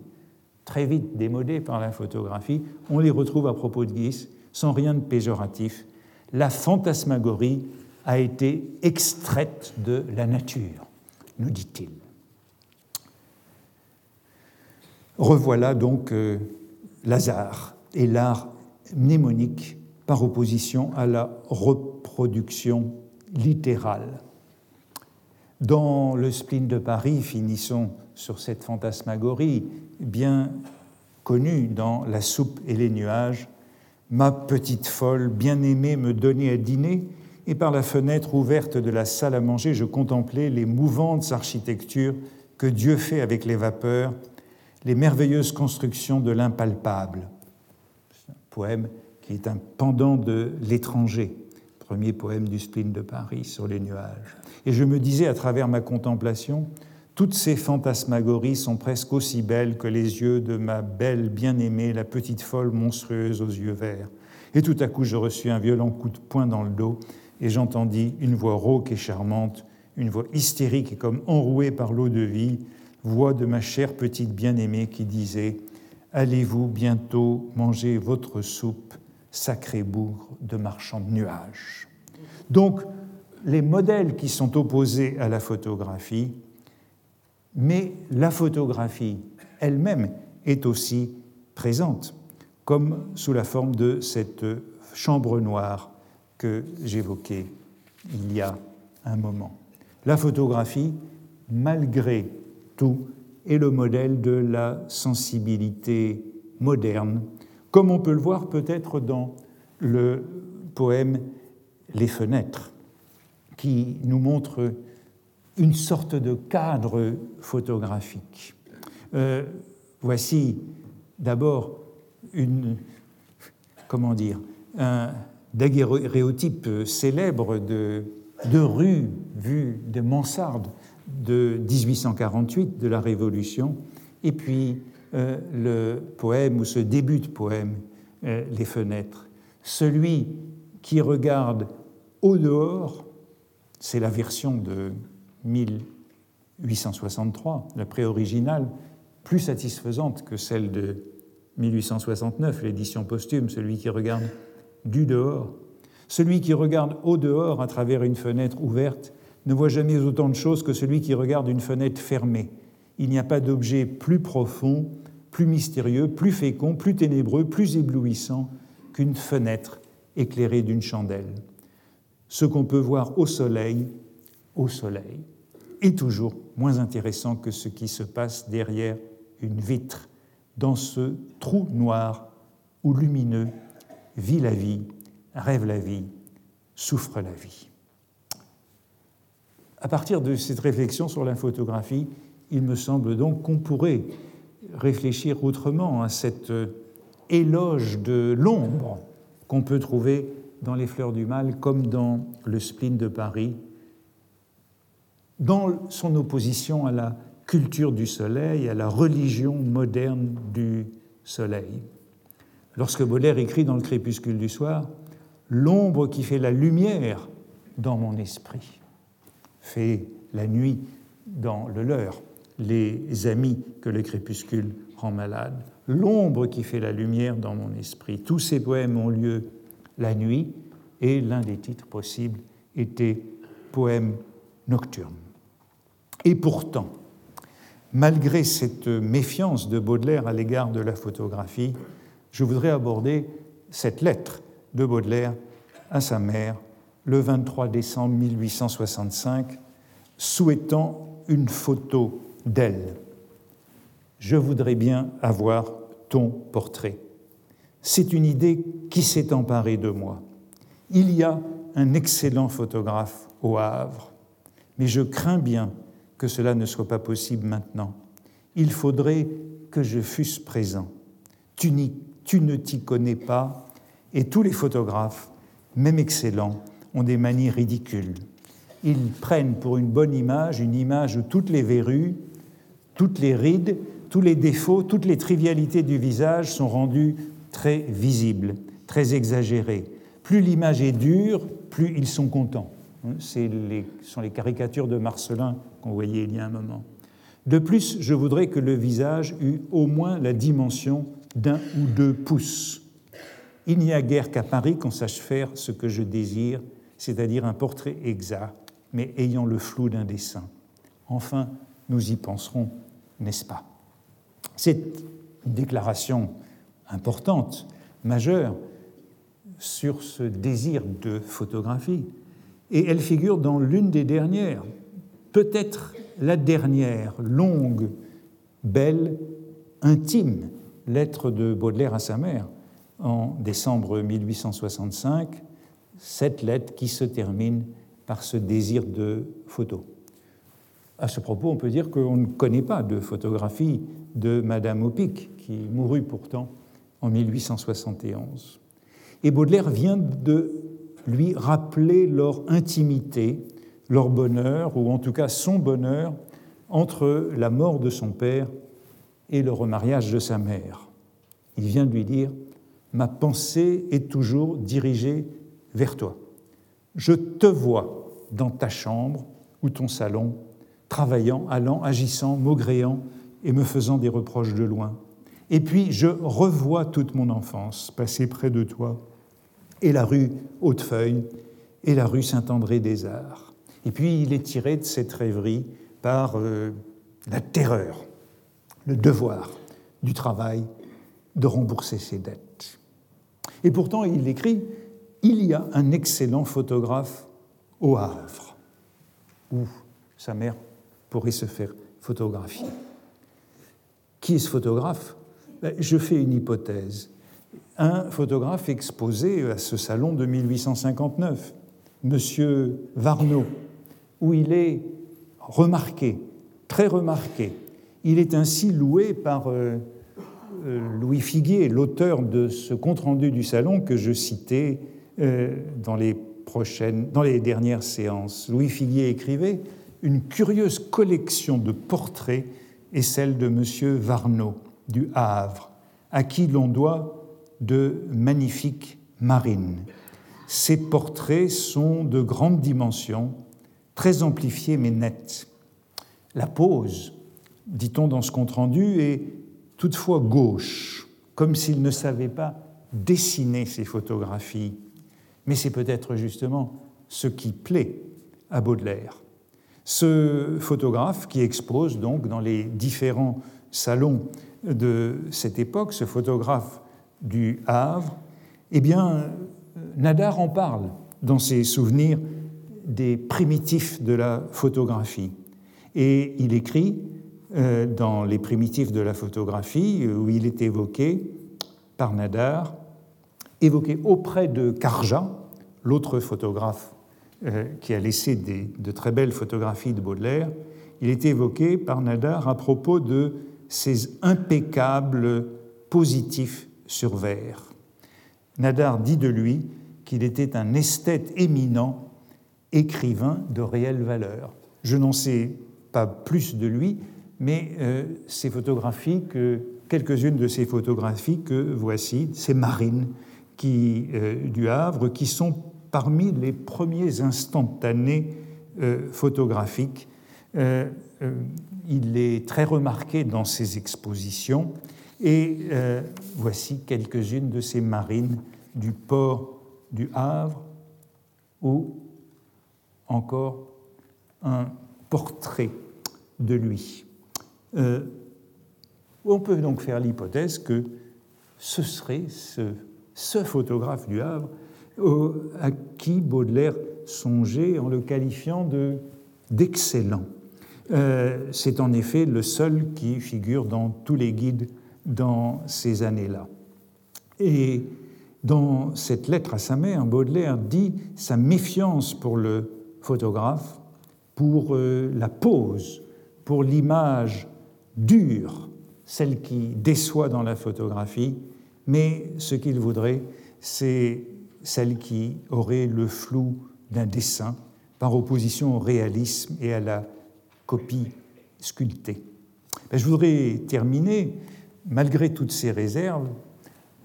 très vite démodés par la photographie, on les retrouve à propos de Guise sans rien de péjoratif. La fantasmagorie a été extraite de la nature, nous dit-il. Revoilà donc euh, Lazare et l'art mnémonique par opposition à la reproduction littérale. Dans le spleen de Paris, finissons sur cette fantasmagorie bien connue dans La soupe et les nuages. Ma petite folle, bien-aimée, me donnait à dîner, et par la fenêtre ouverte de la salle à manger, je contemplais les mouvantes architectures que Dieu fait avec les vapeurs, les merveilleuses constructions de l'impalpable. un poème qui est un pendant de L'étranger, premier poème du spleen de Paris sur les nuages. Et je me disais à travers ma contemplation, toutes ces fantasmagories sont presque aussi belles que les yeux de ma belle bien-aimée, la petite folle monstrueuse aux yeux verts. Et tout à coup, je reçus un violent coup de poing dans le dos et j'entendis une voix rauque et charmante, une voix hystérique et comme enrouée par l'eau de vie, voix de ma chère petite bien-aimée qui disait Allez-vous bientôt manger votre soupe, sacré bougre de marchand de nuages? Donc, les modèles qui sont opposés à la photographie mais la photographie elle-même est aussi présente, comme sous la forme de cette chambre noire que j'évoquais il y a un moment. La photographie, malgré tout, est le modèle de la sensibilité moderne, comme on peut le voir peut-être dans le poème Les fenêtres, qui nous montre une sorte de cadre photographique. Euh, voici d'abord une, comment dire, un daguerréotype célèbre de, de rue vue de mansarde de 1848 de la Révolution, et puis euh, le poème ou ce début de poème, euh, Les fenêtres. Celui qui regarde au dehors, c'est la version de 1863, la pré-originale, plus satisfaisante que celle de 1869, l'édition posthume, celui qui regarde du dehors. Celui qui regarde au dehors à travers une fenêtre ouverte ne voit jamais autant de choses que celui qui regarde une fenêtre fermée. Il n'y a pas d'objet plus profond, plus mystérieux, plus fécond, plus ténébreux, plus éblouissant qu'une fenêtre éclairée d'une chandelle. Ce qu'on peut voir au soleil, au soleil, est toujours moins intéressant que ce qui se passe derrière une vitre, dans ce trou noir où lumineux vit la vie, rêve la vie, souffre la vie. À partir de cette réflexion sur la photographie, Il me semble donc qu'on pourrait réfléchir autrement à cet éloge de l'ombre qu'on peut trouver dans les fleurs du mal comme dans le spleen de Paris, dans son opposition à la culture du soleil, à la religion moderne du soleil. Lorsque Baudelaire écrit dans le crépuscule du soir, L'ombre qui fait la lumière dans mon esprit fait la nuit dans le leur, les amis que le crépuscule rend malades. L'ombre qui fait la lumière dans mon esprit. Tous ces poèmes ont lieu la nuit et l'un des titres possibles était Poème nocturne. Et pourtant, malgré cette méfiance de Baudelaire à l'égard de la photographie, je voudrais aborder cette lettre de Baudelaire à sa mère le 23 décembre 1865, souhaitant une photo d'elle. Je voudrais bien avoir ton portrait. C'est une idée qui s'est emparée de moi. Il y a un excellent photographe au Havre, mais je crains bien que cela ne soit pas possible maintenant. Il faudrait que je fusse présent. Tu, tu ne t'y connais pas, et tous les photographes, même excellents, ont des manies ridicules. Ils prennent pour une bonne image une image où toutes les verrues, toutes les rides, tous les défauts, toutes les trivialités du visage sont rendues très visibles, très exagérées. Plus l'image est dure, plus ils sont contents. Ce sont les caricatures de Marcelin qu'on voyait il y a un moment. De plus, je voudrais que le visage eût au moins la dimension d'un ou deux pouces. Il n'y a guère qu'à Paris qu'on sache faire ce que je désire, c'est-à-dire un portrait exact, mais ayant le flou d'un dessin. Enfin, nous y penserons, n'est-ce pas? C'est une déclaration importante, majeure, sur ce désir de photographie, et elle figure dans l'une des dernières, peut-être la dernière, longue, belle, intime lettre de Baudelaire à sa mère, en décembre 1865, cette lettre qui se termine par ce désir de photo. À ce propos, on peut dire qu'on ne connaît pas de photographie de Madame Opic, qui mourut pourtant en 1871. Et Baudelaire vient de lui rappeler leur intimité, leur bonheur, ou en tout cas son bonheur, entre la mort de son père et le remariage de sa mère. Il vient de lui dire ma pensée est toujours dirigée vers toi. Je te vois dans ta chambre ou ton salon, travaillant, allant, agissant, maugréant et me faisant des reproches de loin. Et puis je revois toute mon enfance passer près de toi, et la rue Hautefeuille, et la rue Saint-André des Arts. Et puis il est tiré de cette rêverie par euh, la terreur, le devoir du travail de rembourser ses dettes. Et pourtant, il écrit Il y a un excellent photographe au Havre, où sa mère pourrait se faire photographier. Qui est ce photographe? Ben, Je fais une hypothèse. Un photographe exposé à ce salon de 1859, M. Varnaud, où il est remarqué, très remarqué. Il est ainsi loué par euh, euh, Louis Figuier, l'auteur de ce compte-rendu du salon que je citais euh, dans les, prochaines, dans les dernières séances. Louis Figuier écrivait Une curieuse collection de portraits est celle de M. Varnaud du Havre, à qui l'on doit de magnifiques marines. Ces portraits sont de grande dimension, très amplifiés mais nets. La pose, dit-on dans ce compte-rendu, est toutefois gauche, comme s'il ne savait pas dessiner ses photographies. Mais c'est peut-être justement ce qui plaît à Baudelaire. Ce photographe qui expose donc dans les différents salons de cette époque, ce photographe du Havre, eh bien, Nadar en parle dans ses souvenirs des primitifs de la photographie. Et il écrit euh, dans les primitifs de la photographie, où il est évoqué par Nadar, évoqué auprès de Carja, l'autre photographe euh, qui a laissé de très belles photographies de Baudelaire, il est évoqué par Nadar à propos de ses impeccables positifs sur verre. Nadar dit de lui qu'il était un esthète éminent, écrivain de réelle valeur. Je n'en sais pas plus de lui, mais euh, ces photographies, quelques-unes de ces photographies que voici, ces marines qui, euh, du Havre, qui sont parmi les premiers instantanés euh, photographiques. il est très remarqué dans ses expositions et voici quelques-unes de ces marines du port du Havre ou encore un portrait de lui. Euh, on peut donc faire l'hypothèse que ce serait ce, photographe du Havre à qui Baudelaire songeait en le qualifiant d'excellent. Euh, c'est en effet le seul qui figure dans tous les guides dans ces années-là. Et dans cette lettre à sa mère, Baudelaire dit sa méfiance pour le photographe, pour euh, la pose, pour l'image dure, celle qui déçoit dans la photographie, mais ce qu'il voudrait, c'est celle qui aurait le flou d'un dessin, par opposition au réalisme et à la copie sculptée. Ben, je voudrais terminer, malgré toutes ces réserves,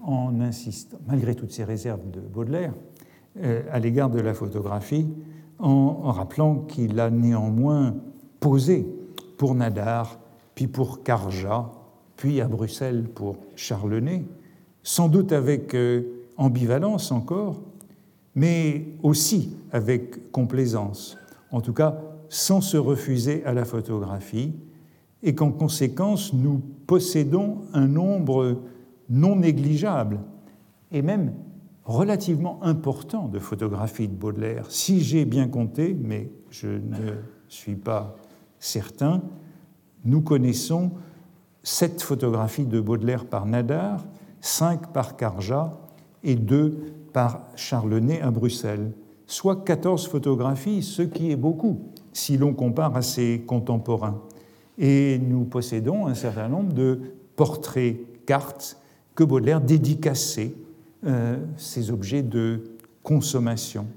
en insistant, malgré toutes ces réserves de Baudelaire, euh, à l'égard de la photographie, en rappelant qu'il a néanmoins posé pour Nadar puis pour Carja, puis à Bruxelles pour Charlenay, sans doute avec euh, ambivalence encore, mais aussi avec complaisance, en tout cas sans se refuser à la photographie, et qu'en conséquence nous possédons un nombre non négligeable et même relativement important de photographies de Baudelaire. Si j'ai bien compté, mais je ne suis pas certain, nous connaissons sept photographies de Baudelaire par Nadar, cinq par Carja et deux par Charlenay à Bruxelles, soit 14 photographies, ce qui est beaucoup si l'on compare à ses contemporains. Et nous possédons un certain nombre de portraits, cartes que Baudelaire dédicaçait, euh, ces objets de consommation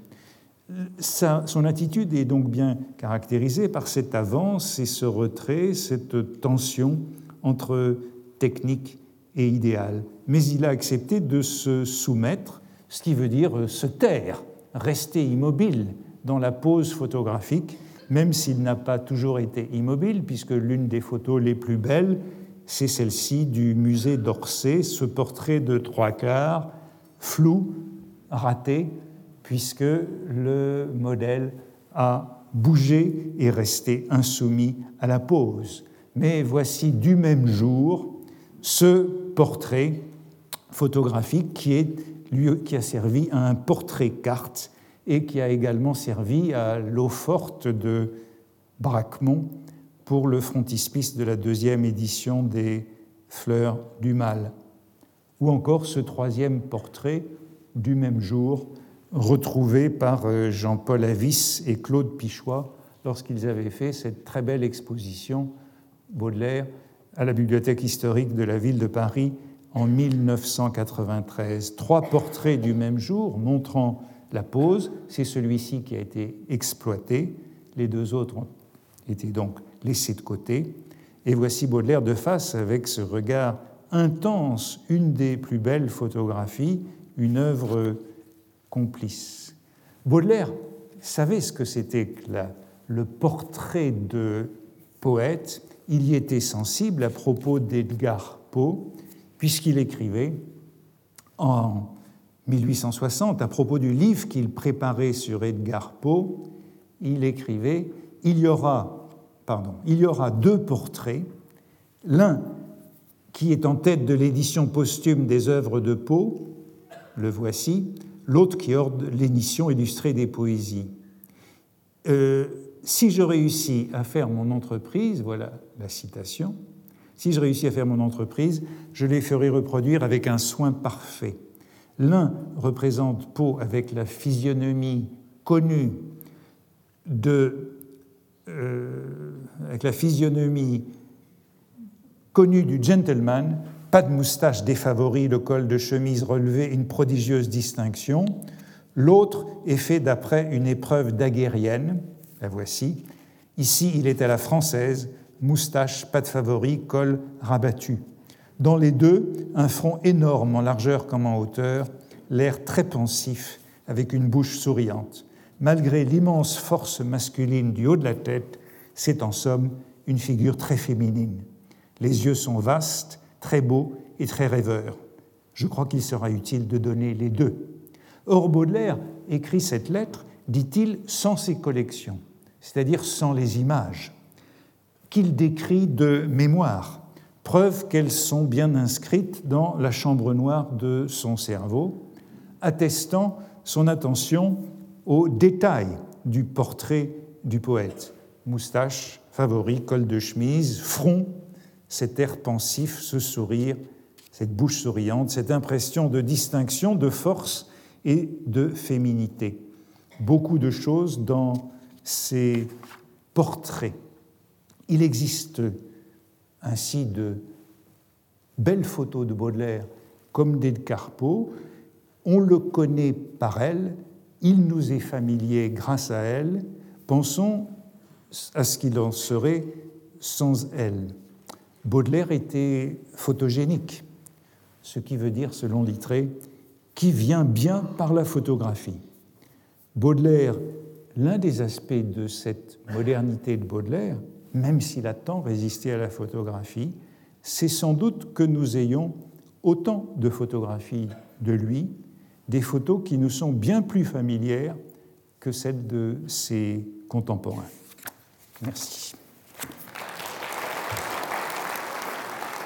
son attitude est donc bien caractérisée par cette avance et ce retrait, cette tension entre technique et idéal. Mais il a accepté de se soumettre, ce qui veut dire se taire, rester immobile dans la pose photographique, même s'il n'a pas toujours été immobile, puisque l'une des photos les plus belles, c'est celle-ci du musée d'Orsay, ce portrait de trois quarts, flou, raté, puisque le modèle a bougé et resté insoumis à la pose. Mais voici du même jour ce portrait photographique qui, a servi à un portrait carte et qui a également servi à l'eau forte de Braquemont pour le frontispice de la deuxième édition des Fleurs du Mal. Ou encore ce troisième portrait du même jour retrouvé par euh, Jean-Paul Avis et Claude Pichois lorsqu'ils avaient fait cette très belle exposition Baudelaire à la Bibliothèque historique de la ville de Paris en 1993. Trois portraits du même jour montrant la pose. C'est celui-ci qui a été exploité. Les deux autres ont été donc laissés de côté. Et voici Baudelaire de face avec ce regard intense, une des plus belles photographies, une œuvre complice. Baudelaire savait ce que c'était que le portrait de poète. Il y était sensible à propos d'Edgar Poe, puisqu'il écrivait en 1860, à propos du livre qu'il préparait sur Edgar Poe, il écrivait il y aura, pardon, il y aura deux portraits, l'un qui est en tête de l'édition posthume des œuvres de Poe, le voici, l'autre qui ordre l'édition illustrée des poésies. Euh, si je réussis à faire mon entreprise, voilà la citation, si je réussis à faire mon entreprise, je les ferai reproduire avec un soin parfait. L'un représente Poe avec la physionomie connue de euh, avec la physionomie connue du gentleman, pas de moustache défavorie, le col de chemise relevé, une prodigieuse distinction. L'autre est fait d'après une épreuve daguerrienne, la voici. Ici, il est à la française, moustache, pas de favori, col rabattu. Dans les deux, un front énorme en largeur comme en hauteur, l'air très pensif, avec une bouche souriante. Malgré l'immense force masculine du haut de la tête, c'est en somme une figure très féminine. Les yeux sont vastes, très beaux et très rêveurs. Je crois qu'il sera utile de donner les deux. Or, Baudelaire écrit cette lettre, dit-il, sans ses collections, c'est-à-dire sans les images, qu'il décrit de mémoire, preuve qu'elles sont bien inscrites dans la chambre noire de son cerveau, attestant son attention aux détails du portrait du poète. Moustache, favori, col de chemise, front, cet air pensif, ce sourire, cette bouche souriante, cette impression de distinction, de force et de féminité. Beaucoup de choses dans ces portraits. Il existe ainsi de belles photos de Baudelaire comme des de. On le connaît par elle, il nous est familier grâce à elle. Pensons à ce qu'il en serait sans elle. Baudelaire était photogénique, ce qui veut dire, selon Littré, qui vient bien par la photographie. Baudelaire, l'un des aspects de cette modernité de Baudelaire, même s'il a tant résisté à la photographie, c'est sans doute que nous ayons autant de photographies de lui, des photos qui nous sont bien plus familières que celles de ses contemporains. Merci.